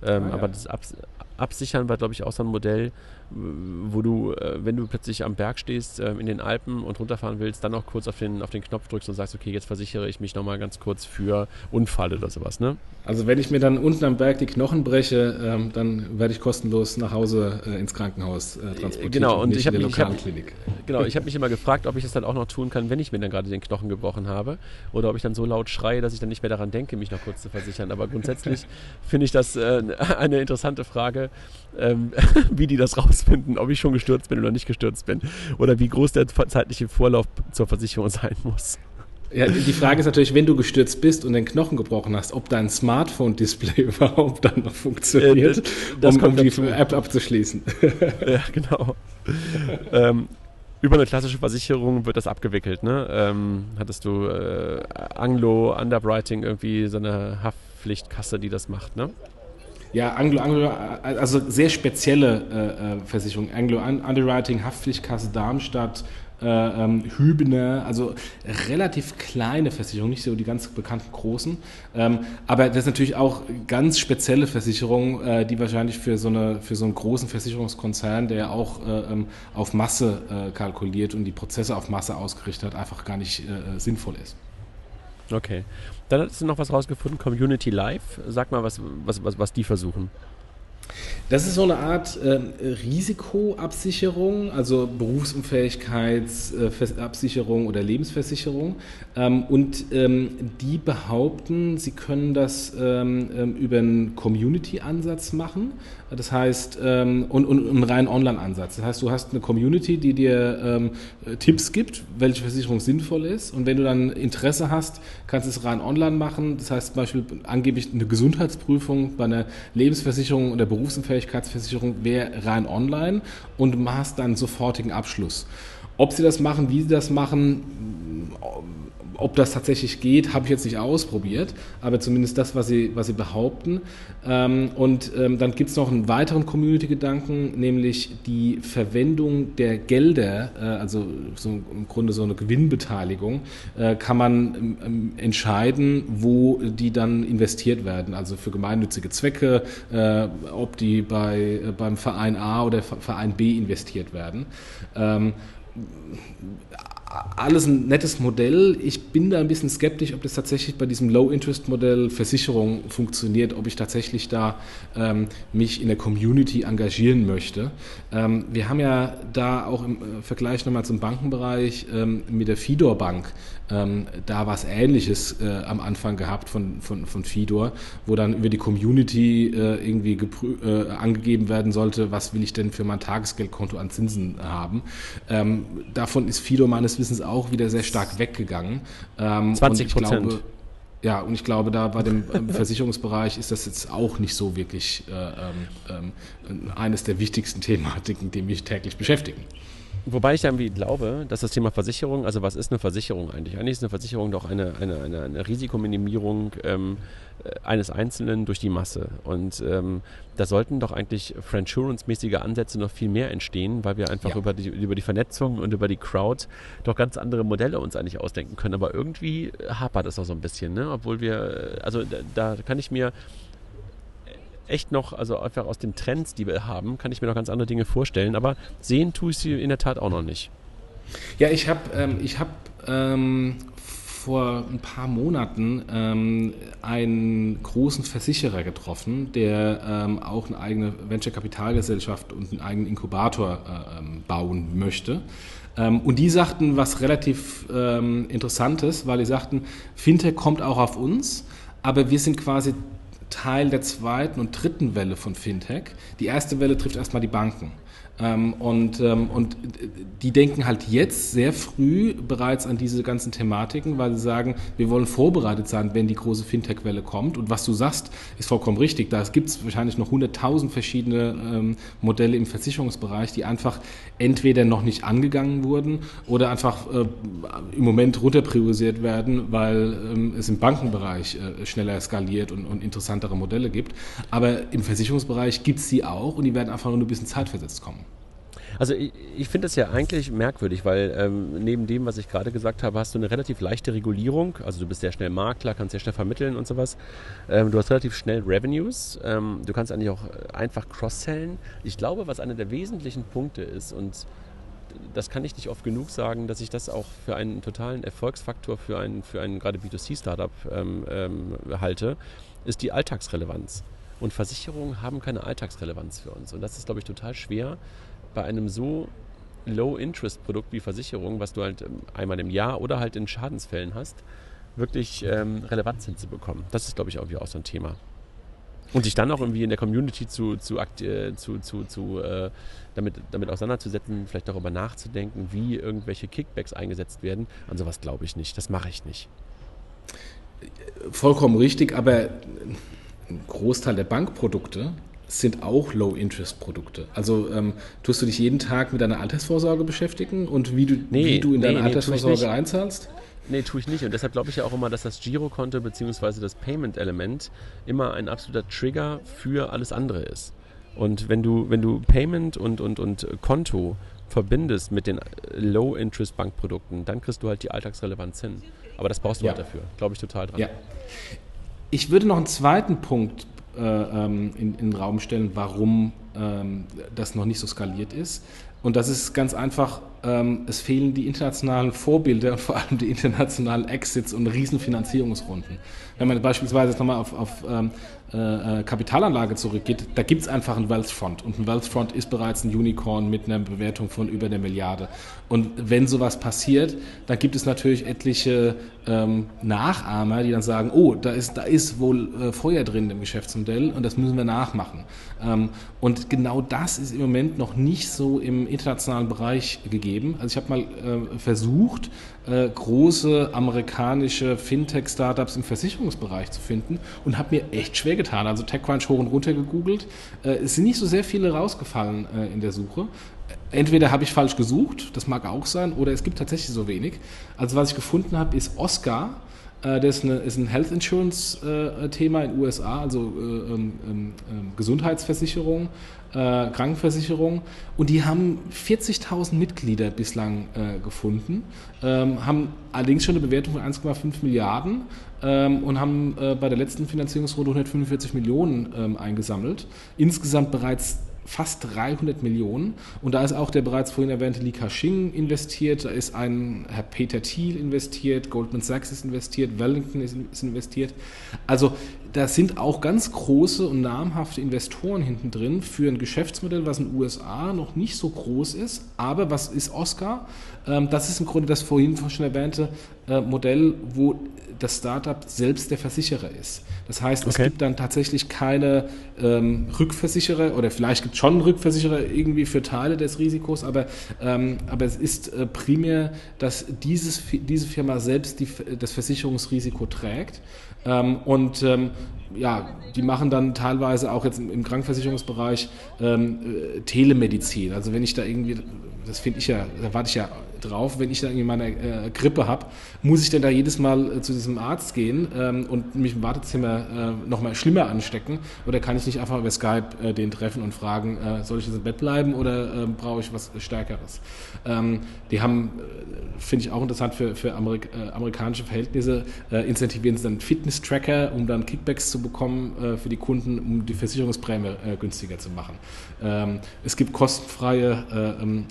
Ähm, ah, ja. Aber das Abs Absichern war, glaube ich, auch so ein Modell, wo du, äh, wenn du plötzlich am Berg stehst, äh, in den Alpen und runterfahren willst, dann noch kurz auf den, auf den Knopf drückst und sagst, okay, jetzt versichere ich mich nochmal ganz kurz für Unfall oder sowas, ne? Also wenn ich mir dann unten am Berg die Knochen breche, ähm, dann werde ich kostenlos nach Hause äh, ins Krankenhaus äh, transportiert. Genau, und, ich habe mich, hab, genau, hab mich immer gefragt, ob ich das dann auch noch tun kann, wenn ich mir dann gerade den Knochen gebrochen habe. Oder ob ich dann so laut schreie, dass ich dann nicht mehr daran denke, mich noch kurz zu versichern. Aber grundsätzlich finde ich das äh, eine interessante Frage, ähm, wie die das rausfinden, ob ich schon gestürzt bin oder nicht gestürzt bin. Oder wie groß der zeitliche Vorlauf zur Versicherung sein muss. Ja, die Frage ist natürlich, wenn du gestürzt bist und den Knochen gebrochen hast, ob dein Smartphone-Display überhaupt dann noch funktioniert, äh, das, das um, um die dazu. App abzuschließen. Ja, genau. ähm, über eine klassische Versicherung wird das abgewickelt. Ne? Ähm, hattest du äh, Anglo Underwriting irgendwie so eine Haftpflichtkasse, die das macht? Ne? Ja, Anglo, Anglo, also sehr spezielle äh, äh Versicherung. Anglo Underwriting, Haftpflichtkasse Darmstadt, äh, ähm, Hübner, also relativ kleine Versicherungen, nicht so die ganz bekannten großen. Ähm, aber das ist natürlich auch ganz spezielle Versicherungen, äh, die wahrscheinlich für so, eine, für so einen großen Versicherungskonzern, der ja auch äh, ähm, auf Masse äh, kalkuliert und die Prozesse auf Masse ausgerichtet hat, einfach gar nicht äh, sinnvoll ist. Okay. Dann hast du noch was rausgefunden, Community Live. Sag mal, was, was, was, was die versuchen. Das ist so eine Art äh, Risikoabsicherung, also Berufsunfähigkeitsabsicherung äh, oder Lebensversicherung. Ähm, und ähm, die behaupten, sie können das ähm, ähm über einen Community-Ansatz machen. Das heißt, ähm, und, und einen reinen Online-Ansatz. Das heißt, du hast eine Community, die dir ähm, Tipps gibt, welche Versicherung sinnvoll ist. Und wenn du dann Interesse hast, kannst du es rein online machen. Das heißt zum Beispiel angeblich eine Gesundheitsprüfung bei einer Lebensversicherung oder Berufsunfähigkeitsversicherung wäre rein online und hast dann sofortigen Abschluss. Ob sie das machen, wie sie das machen, ob das tatsächlich geht, habe ich jetzt nicht ausprobiert, aber zumindest das, was sie, was sie behaupten. Ähm, und ähm, dann gibt es noch einen weiteren Community-Gedanken, nämlich die Verwendung der Gelder, äh, also so im Grunde so eine Gewinnbeteiligung, äh, kann man ähm, entscheiden, wo die dann investiert werden, also für gemeinnützige Zwecke, äh, ob die bei, beim Verein A oder Verein B investiert werden alles ein nettes Modell. Ich bin da ein bisschen skeptisch, ob das tatsächlich bei diesem Low-Interest-Modell Versicherung funktioniert, ob ich tatsächlich da ähm, mich in der Community engagieren möchte. Ähm, wir haben ja da auch im äh, Vergleich nochmal zum Bankenbereich ähm, mit der Fidor Bank ähm, da was Ähnliches äh, am Anfang gehabt von, von, von Fidor, wo dann über die Community äh, irgendwie äh, angegeben werden sollte, was will ich denn für mein Tagesgeldkonto an Zinsen haben. Ähm, davon ist Fidor meines Wissens auch wieder sehr stark weggegangen. Ähm, 20 Prozent. Ja, und ich glaube, da bei dem ähm, Versicherungsbereich ist das jetzt auch nicht so wirklich äh, ähm, ähm, eines der wichtigsten Thematiken, die mich täglich beschäftigen. Wobei ich irgendwie glaube, dass das Thema Versicherung, also was ist eine Versicherung eigentlich? Eigentlich ist eine Versicherung doch eine, eine, eine, eine Risikominimierung ähm, äh, eines Einzelnen durch die Masse. Und ähm, da sollten doch eigentlich Franchurance-mäßige Ansätze noch viel mehr entstehen, weil wir einfach ja. über, die, über die Vernetzung und über die Crowd doch ganz andere Modelle uns eigentlich ausdenken können. Aber irgendwie hapert es auch so ein bisschen, ne? Obwohl wir, also da, da kann ich mir echt noch, also einfach aus den Trends, die wir haben, kann ich mir noch ganz andere Dinge vorstellen. Aber sehen tue ich sie in der Tat auch noch nicht. Ja, ich habe ähm, hab, ähm, vor ein paar Monaten ähm, einen großen Versicherer getroffen, der ähm, auch eine eigene Venture-Kapitalgesellschaft und einen eigenen Inkubator äh, ähm, bauen möchte. Ähm, und die sagten was relativ ähm, Interessantes, weil die sagten, Fintech kommt auch auf uns, aber wir sind quasi Teil der zweiten und dritten Welle von Fintech. Die erste Welle trifft erstmal die Banken. Ähm, und, ähm, und die denken halt jetzt sehr früh bereits an diese ganzen Thematiken, weil sie sagen, wir wollen vorbereitet sein, wenn die große Fintech-Welle kommt. Und was du sagst, ist vollkommen richtig. Da gibt es wahrscheinlich noch 100.000 verschiedene ähm, Modelle im Versicherungsbereich, die einfach entweder noch nicht angegangen wurden oder einfach äh, im Moment runterpriorisiert werden, weil ähm, es im Bankenbereich äh, schneller skaliert und, und, interessantere Modelle gibt. Aber im Versicherungsbereich gibt es sie auch und die werden einfach nur ein bisschen zeitversetzt kommen. Also ich, ich finde das ja eigentlich merkwürdig, weil ähm, neben dem, was ich gerade gesagt habe, hast du eine relativ leichte Regulierung. Also du bist sehr schnell Makler, kannst sehr schnell vermitteln und sowas. Ähm, du hast relativ schnell Revenues. Ähm, du kannst eigentlich auch einfach cross-sellen. Ich glaube, was einer der wesentlichen Punkte ist und das kann ich nicht oft genug sagen, dass ich das auch für einen totalen Erfolgsfaktor für einen, für einen gerade B2C-Startup ähm, ähm, halte, ist die Alltagsrelevanz. Und Versicherungen haben keine Alltagsrelevanz für uns. Und das ist, glaube ich, total schwer, bei einem so Low-Interest-Produkt wie Versicherung, was du halt ähm, einmal im Jahr oder halt in Schadensfällen hast, wirklich ähm, Relevanz hinzubekommen. Das ist, glaube ich, irgendwie auch so ein Thema. Und sich dann auch irgendwie in der Community zu, zu, äh, zu, zu, zu äh, damit, damit auseinanderzusetzen, vielleicht darüber nachzudenken, wie irgendwelche Kickbacks eingesetzt werden. An sowas glaube ich nicht. Das mache ich nicht. Vollkommen richtig, aber ein Großteil der Bankprodukte sind auch Low-Interest-Produkte. Also ähm, tust du dich jeden Tag mit deiner Altersvorsorge beschäftigen und wie du, nee, wie du in deine nee, Altersvorsorge einzahlst? Nee, tue ich nicht. Und deshalb glaube ich ja auch immer, dass das Girokonto bzw. das Payment-Element immer ein absoluter Trigger für alles andere ist. Und wenn du, wenn du Payment und, und, und Konto verbindest mit den Low-Interest-Bankprodukten, dann kriegst du halt die Alltagsrelevanz hin. Aber das brauchst du ja. halt dafür. Glaube ich total dran. Ja. Ich würde noch einen zweiten Punkt äh, in, in, den Raum stellen, warum ähm, das noch nicht so skaliert ist. Und das ist ganz einfach, ähm, es fehlen die internationalen Vorbilder und vor allem die internationalen Exits und Riesenfinanzierungsrunden. Wenn man beispielsweise jetzt nochmal auf, auf ähm, äh, äh, Kapitalanlage zurückgeht, da gibt es einfach einen Wealthfront. Und ein Wealthfront ist bereits ein Unicorn mit einer Bewertung von über einer Milliarde. Und wenn sowas passiert, dann gibt es natürlich etliche ähm, Nachahmer, die dann sagen, oh, da ist, da ist wohl äh, Feuer drin im Geschäftsmodell und das müssen wir nachmachen. Ähm, und genau das ist im Moment noch nicht so im internationalen Bereich gegeben. Also ich habe mal äh, versucht, äh, große amerikanische Fintech-Startups im Versicherungsbereich zu finden und habe mir echt schwer getan. Also TechCrunch hoch und runter gegoogelt. Äh, es sind nicht so sehr viele rausgefallen in der Suche. Entweder habe ich falsch gesucht, das mag auch sein, oder es gibt tatsächlich so wenig. Also was ich gefunden habe, ist Oscar. Äh, das ist, ein Health Insurance-Thema äh, in den USA, also äh, ähm, ähm, ähm, Gesundheitsversicherung Krankenversicherung und die haben 40.000 Mitglieder bislang gefunden, ähm, haben allerdings schon eine Bewertung von 1,5 Milliarden ähm, und haben bei der letzten Finanzierungsrunde 145 Millionen eingesammelt. Insgesamt bereits fast 300 Millionen. Und da ist auch der bereits vorhin erwähnte Li Ka-shing investiert, da ist ein Herr Peter Thiel investiert, Goldman Sachs ist investiert, Wellington ist, investiert. Also da sind auch ganz große und namhafte Investoren hinten drin für ein Geschäftsmodell, was in den USA noch nicht so groß ist. Aber was ist Oscar? Ähm, das ist im Grunde das vorhin schon erwähnte äh, Modell, wo das Startup selbst der Versicherer ist. Das heißt, es okay. gibt dann tatsächlich keine ähm, Rückversicherer oder vielleicht gibt es schon Rückversicherer irgendwie für Teile des Risikos, aber, ähm, aber es ist äh, primär, dass dieses, diese Firma selbst die, das Versicherungsrisiko trägt. Ähm, und ähm, ja, die machen dann teilweise auch jetzt im Krankenversicherungsbereich ähm, äh, Telemedizin. Also wenn ich da irgendwie, das finde ich ja, da warte ich ja drauf, wenn ich dann irgendwie meine äh, Grippe habe, muss ich denn da jedes Mal äh, zu diesem Arzt gehen ähm, und mich im Wartezimmer äh, nochmal schlimmer anstecken? Oder kann ich nicht einfach über Skype äh, den treffen und fragen, äh, soll ich jetzt im Bett bleiben oder äh, brauche ich was Stärkeres? Ähm, die haben, äh, finde ich auch interessant für, für Amerik amerikanische Verhältnisse, incentivieren sie dann Fitness-Tracker, um dann Kickbacks zu bekommen für die Kunden, um die Versicherungsprämie günstiger zu machen. Ähm, es gibt kostenfreie ähm,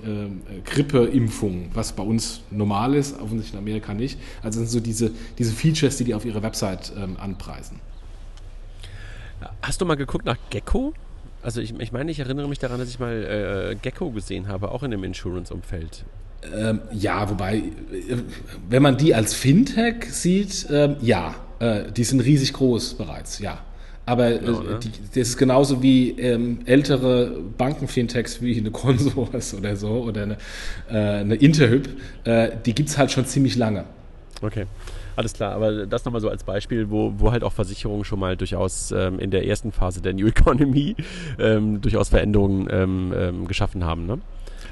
Grippeimpfungen, was bei uns normal ist, offensichtlich in Amerika nicht. Also sind so diese, diese Features, die die auf ihrer Website ähm, anpreisen. Hast du mal geguckt nach Gecko? Also ich, ich meine, ich erinnere mich daran, dass ich mal äh, Gecko gesehen habe, auch in dem Insurance-Umfeld. Ähm, ja, wobei, äh, wenn man die als Fintech sieht, ähm, ja, äh, die sind riesig groß bereits, ja. Aber genau, ne? die, das ist genauso wie ähm, ältere Banken-Fintechs wie eine Consors oder so oder eine, äh, eine Interhyp, äh, die gibt es halt schon ziemlich lange. Okay. Alles klar, aber das nochmal so als Beispiel, wo, wo halt auch Versicherungen schon mal durchaus ähm, in der ersten Phase der New Economy ähm, durchaus Veränderungen ähm, ähm geschaffen haben. Ne?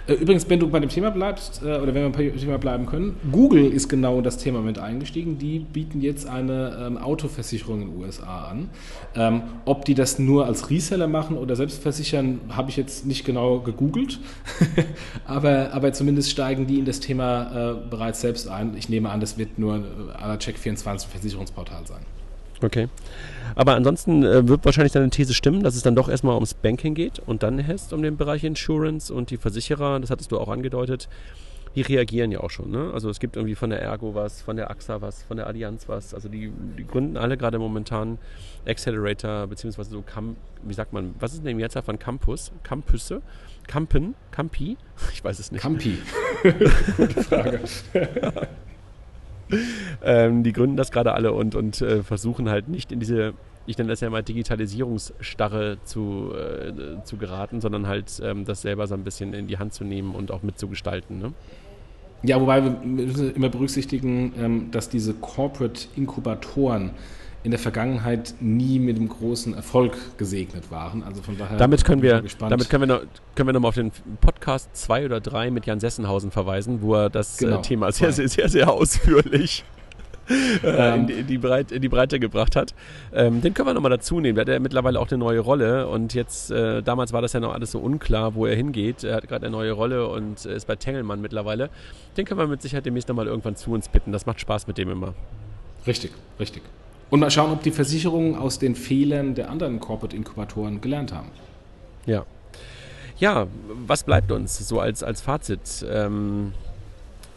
Äh, übrigens, wenn du bei dem Thema bleibst, äh, oder wenn wir bei dem Thema bleiben können, Google ist genau in das Thema mit eingestiegen. Die bieten jetzt eine ähm, Autoversicherung in den USA an. Ähm, ob die das nur als Reseller machen oder selbst versichern, habe ich jetzt nicht genau gegoogelt. aber, aber zumindest steigen die in das Thema äh, bereits selbst ein. Ich nehme an, das wird nur aller Check24 Versicherungsportal sein. Okay. Aber ansonsten äh, wird wahrscheinlich deine These stimmen, dass es dann doch erstmal ums Banking geht und dann erst um den Bereich Insurance und die Versicherer, das hattest du auch angedeutet, die reagieren ja auch schon. Ne? Also es gibt irgendwie von der Ergo was, von der AXA was, von der Allianz was. Also die, die gründen alle gerade momentan Accelerator, beziehungsweise so, Cam, wie sagt man, was ist denn die Mehrzahl von Campus? Campusse? Campen? Campi? Ich weiß es nicht. Campi. Gute Frage. ähm, die gründen das gerade alle und, und äh, versuchen halt nicht in diese, ich nenne das ja mal Digitalisierungsstarre zu, äh, zu geraten, sondern halt ähm, das selber so ein bisschen in die Hand zu nehmen und auch mitzugestalten. Ne? Ja, wobei wir müssen immer berücksichtigen, ähm, dass diese Corporate-Inkubatoren in der Vergangenheit nie mit einem großen Erfolg gesegnet waren. Also von daher damit können wir, damit können wir noch, können wir noch mal auf den Podcast 2 oder 3 mit Jan Sessenhausen verweisen, wo er das äh, genau, Thema sehr, sehr, sehr, sehr ausführlich äh, in, die, in, die Breite, in die Breite gebracht hat. Ähm, den können wir nochmal dazu nehmen. Der hat ja mittlerweile auch eine neue Rolle und jetzt, äh, damals war das ja noch alles so unklar, wo er hingeht. Er hat gerade eine neue Rolle und ist bei Tengelmann mittlerweile. Den können wir mit Sicherheit demnächst nochmal irgendwann zu uns bitten. Das macht Spaß mit dem immer. Richtig, richtig. Und mal schauen, ob die Versicherungen aus den Fehlern der anderen Corporate-Inkubatoren gelernt haben. Ja. Ja, was bleibt uns so als, als Fazit? Ähm,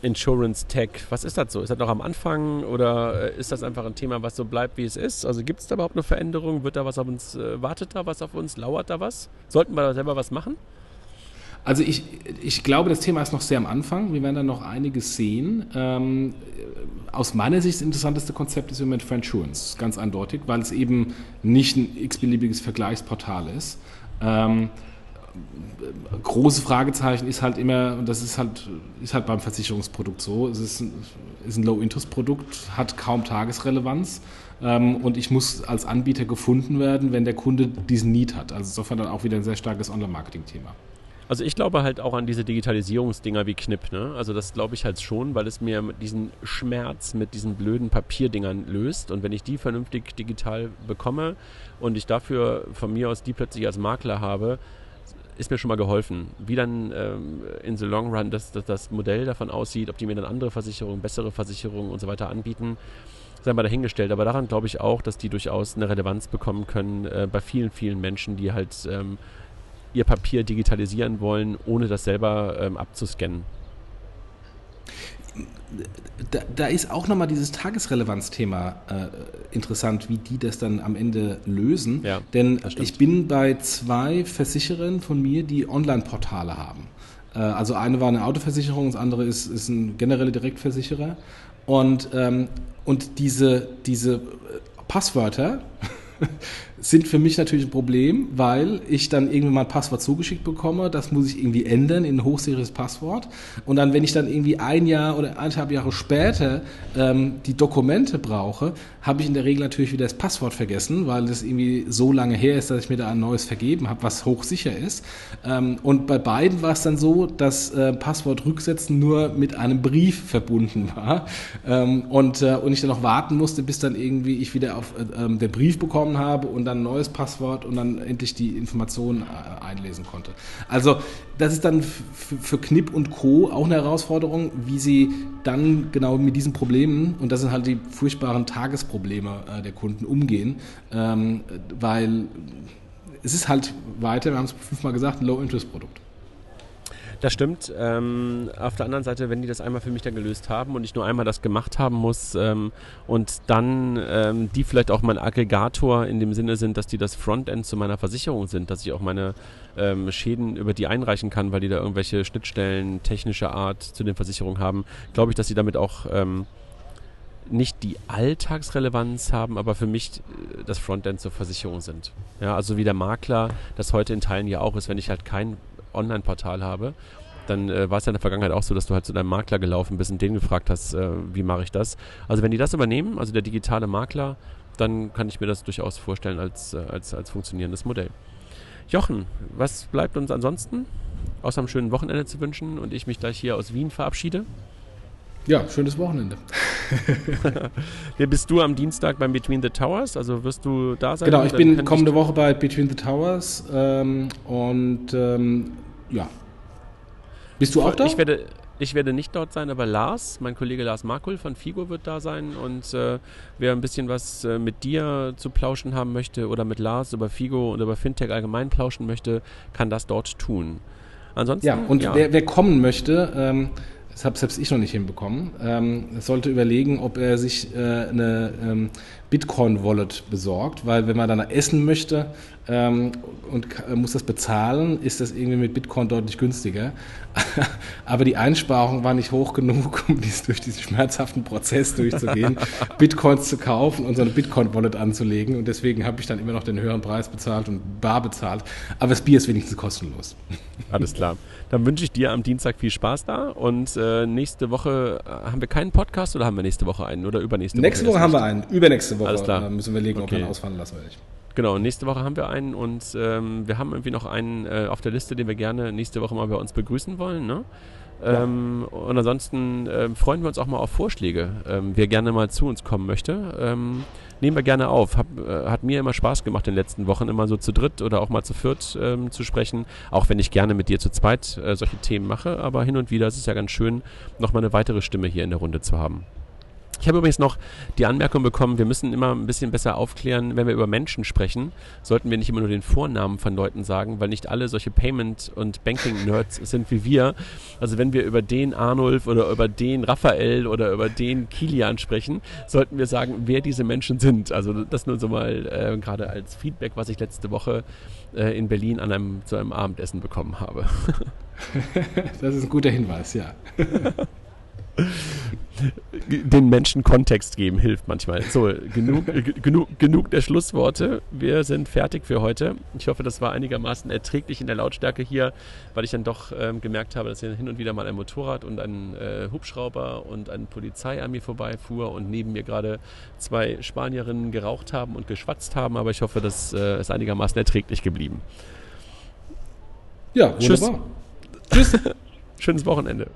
Insurance Tech, was ist das so? Ist das noch am Anfang oder äh, ist das einfach ein Thema, was so bleibt, wie es ist? Also gibt es da überhaupt eine Veränderung? Wird da was auf uns, äh, wartet da was auf uns? Lauert da was? Sollten wir da selber was machen? Also ich, ich glaube, das Thema ist noch sehr am Anfang. Wir werden da noch einiges sehen. Ähm, aus meiner Sicht das interessanteste Konzept ist im Moment Friendsurance, ganz eindeutig, weil es eben nicht ein x-beliebiges Vergleichsportal ist. Ähm, große Fragezeichen ist halt immer, und das ist halt, ist halt beim Versicherungsprodukt so, es ist ein, ein Low-Interest-Produkt, hat kaum Tagesrelevanz ähm, und ich muss als Anbieter gefunden werden, wenn der Kunde diesen Need hat. Also insofern dann auch wieder ein sehr starkes Online-Marketing-Thema. Also ich glaube halt auch an diese Digitalisierungsdinger wie Knipp. Ne? Also das glaube ich halt schon, weil es mir diesen Schmerz mit diesen blöden Papierdingern löst. Und wenn ich die vernünftig digital bekomme und ich dafür von mir aus die plötzlich als Makler habe, ist mir schon mal geholfen. Wie dann ähm, in the long run das, das, das Modell davon aussieht, ob die mir dann andere Versicherungen, bessere Versicherungen und so weiter anbieten, sei mal dahingestellt. Aber daran glaube ich auch, dass die durchaus eine Relevanz bekommen können äh, bei vielen, vielen Menschen, die halt ähm, ihr Papier digitalisieren wollen, ohne das selber ähm, abzuscannen. Da, da, ist auch nochmal dieses Tagesrelevanzthema äh, interessant, wie die das dann am Ende lösen. Ja, Denn ich bin bei zwei Versicherern von mir, die Online-Portale haben. Äh, also eine war eine Autoversicherung, das andere ist, ist ein genereller Direktversicherer. Und, ähm, und diese, diese Passwörter, sind für mich natürlich ein Problem, weil ich dann irgendwie mal ein Passwort zugeschickt bekomme. Das muss ich irgendwie ändern in ein hochsicheres Passwort. Und dann, wenn ich dann irgendwie ein Jahr oder eineinhalb Jahre später ähm, die Dokumente brauche, habe ich in der Regel natürlich wieder das Passwort vergessen, weil das irgendwie so lange her ist, dass ich mir da ein neues vergeben habe, was hochsicher ist. Ähm, und bei beiden war es dann so, dass äh, Passwort rücksetzen nur mit einem Brief verbunden war. Ähm, und, äh, und ich dann noch warten musste, bis dann irgendwie ich wieder auf äh, ähm, den Brief bekommen habe und dann dann ein neues Passwort und dann endlich die Informationen äh, einlesen konnte. Also das ist dann für Knipp und Co. auch eine Herausforderung, wie sie dann genau mit diesen Problemen, und das sind halt die furchtbaren Tagesprobleme äh, der Kunden, umgehen, ähm, weil es ist halt weiter, wir haben es fünfmal gesagt, ein Low-Interest-Produkt. Das stimmt. Ähm, auf der anderen Seite, wenn die das einmal für mich dann gelöst haben und ich nur einmal das gemacht haben muss ähm, und dann ähm, die vielleicht auch mein Aggregator in dem Sinne sind, dass die das Frontend zu meiner Versicherung sind, dass ich auch meine ähm, Schäden über die einreichen kann, weil die da irgendwelche Schnittstellen technischer Art zu den Versicherungen haben, glaube ich, dass sie damit auch ähm, nicht die Alltagsrelevanz haben, aber für mich äh, das Frontend zur Versicherung sind. Ja, also wie der Makler das heute in Teilen ja auch ist, wenn ich halt kein Online-Portal habe, dann äh, war es ja in der Vergangenheit auch so, dass du halt zu deinem Makler gelaufen bist und den gefragt hast, äh, wie mache ich das. Also wenn die das übernehmen, also der digitale Makler, dann kann ich mir das durchaus vorstellen als, äh, als, als funktionierendes Modell. Jochen, was bleibt uns ansonsten, außer einem schönen Wochenende zu wünschen und ich mich gleich hier aus Wien verabschiede? Ja, schönes Wochenende. Hier bist du am Dienstag beim Between the Towers, also wirst du da sein? Genau, ich bin kommende Woche bei Between the Towers ähm, und ähm, ja. Bist du auch da? Ich werde, ich werde nicht dort sein, aber Lars, mein Kollege Lars Markul von Figo wird da sein und äh, wer ein bisschen was äh, mit dir zu plauschen haben möchte oder mit Lars über Figo und über Fintech allgemein plauschen möchte, kann das dort tun. Ansonsten, ja, und ja. Wer, wer, kommen möchte, ähm, das habe selbst ich noch nicht hinbekommen, ähm, sollte überlegen, ob er sich äh, eine ähm, Bitcoin-Wallet besorgt, weil wenn man dann essen möchte und muss das bezahlen, ist das irgendwie mit Bitcoin deutlich günstiger. Aber die Einsparung war nicht hoch genug, um dies, durch diesen schmerzhaften Prozess durchzugehen, Bitcoins zu kaufen und so eine Bitcoin-Wallet anzulegen. Und deswegen habe ich dann immer noch den höheren Preis bezahlt und bar bezahlt. Aber das Bier ist wenigstens kostenlos. Alles klar. Dann wünsche ich dir am Dienstag viel Spaß da und äh, nächste Woche äh, haben wir keinen Podcast oder haben wir nächste Woche einen oder übernächste Woche? Nächste Woche haben wir einen, übernächste Woche Alles klar. Äh, müssen wir legen, okay. ob wir ihn ausfallen lassen oder nicht. Genau, nächste Woche haben wir einen und ähm, wir haben irgendwie noch einen äh, auf der Liste, den wir gerne nächste Woche mal bei uns begrüßen wollen. Ne? Ja. Ähm, und ansonsten äh, freuen wir uns auch mal auf Vorschläge, ähm, wer gerne mal zu uns kommen möchte. Ähm, nehmen wir gerne auf. Hab, äh, hat mir immer Spaß gemacht in den letzten Wochen, immer so zu dritt oder auch mal zu viert ähm, zu sprechen. Auch wenn ich gerne mit dir zu zweit äh, solche Themen mache. Aber hin und wieder ist es ja ganz schön, nochmal eine weitere Stimme hier in der Runde zu haben. Ich habe übrigens noch die Anmerkung bekommen, wir müssen immer ein bisschen besser aufklären, wenn wir über Menschen sprechen, sollten wir nicht immer nur den Vornamen von Leuten sagen, weil nicht alle solche Payment- und Banking-Nerds sind wie wir. Also wenn wir über den Arnulf oder über den Raphael oder über den Kilian sprechen, sollten wir sagen, wer diese Menschen sind. Also das nur so mal äh, gerade als Feedback, was ich letzte Woche äh, in Berlin an einem, zu einem Abendessen bekommen habe. das ist ein guter Hinweis, ja. den Menschen Kontext geben hilft manchmal. So, genug, genug, genug der Schlussworte. Wir sind fertig für heute. Ich hoffe, das war einigermaßen erträglich in der Lautstärke hier, weil ich dann doch ähm, gemerkt habe, dass hier hin und wieder mal ein Motorrad und ein äh, Hubschrauber und eine Polizei an mir vorbeifuhr und neben mir gerade zwei Spanierinnen geraucht haben und geschwatzt haben. Aber ich hoffe, das äh, ist einigermaßen erträglich geblieben. Ja, wunderbar. Tschüss. Tschüss. Schönes Wochenende.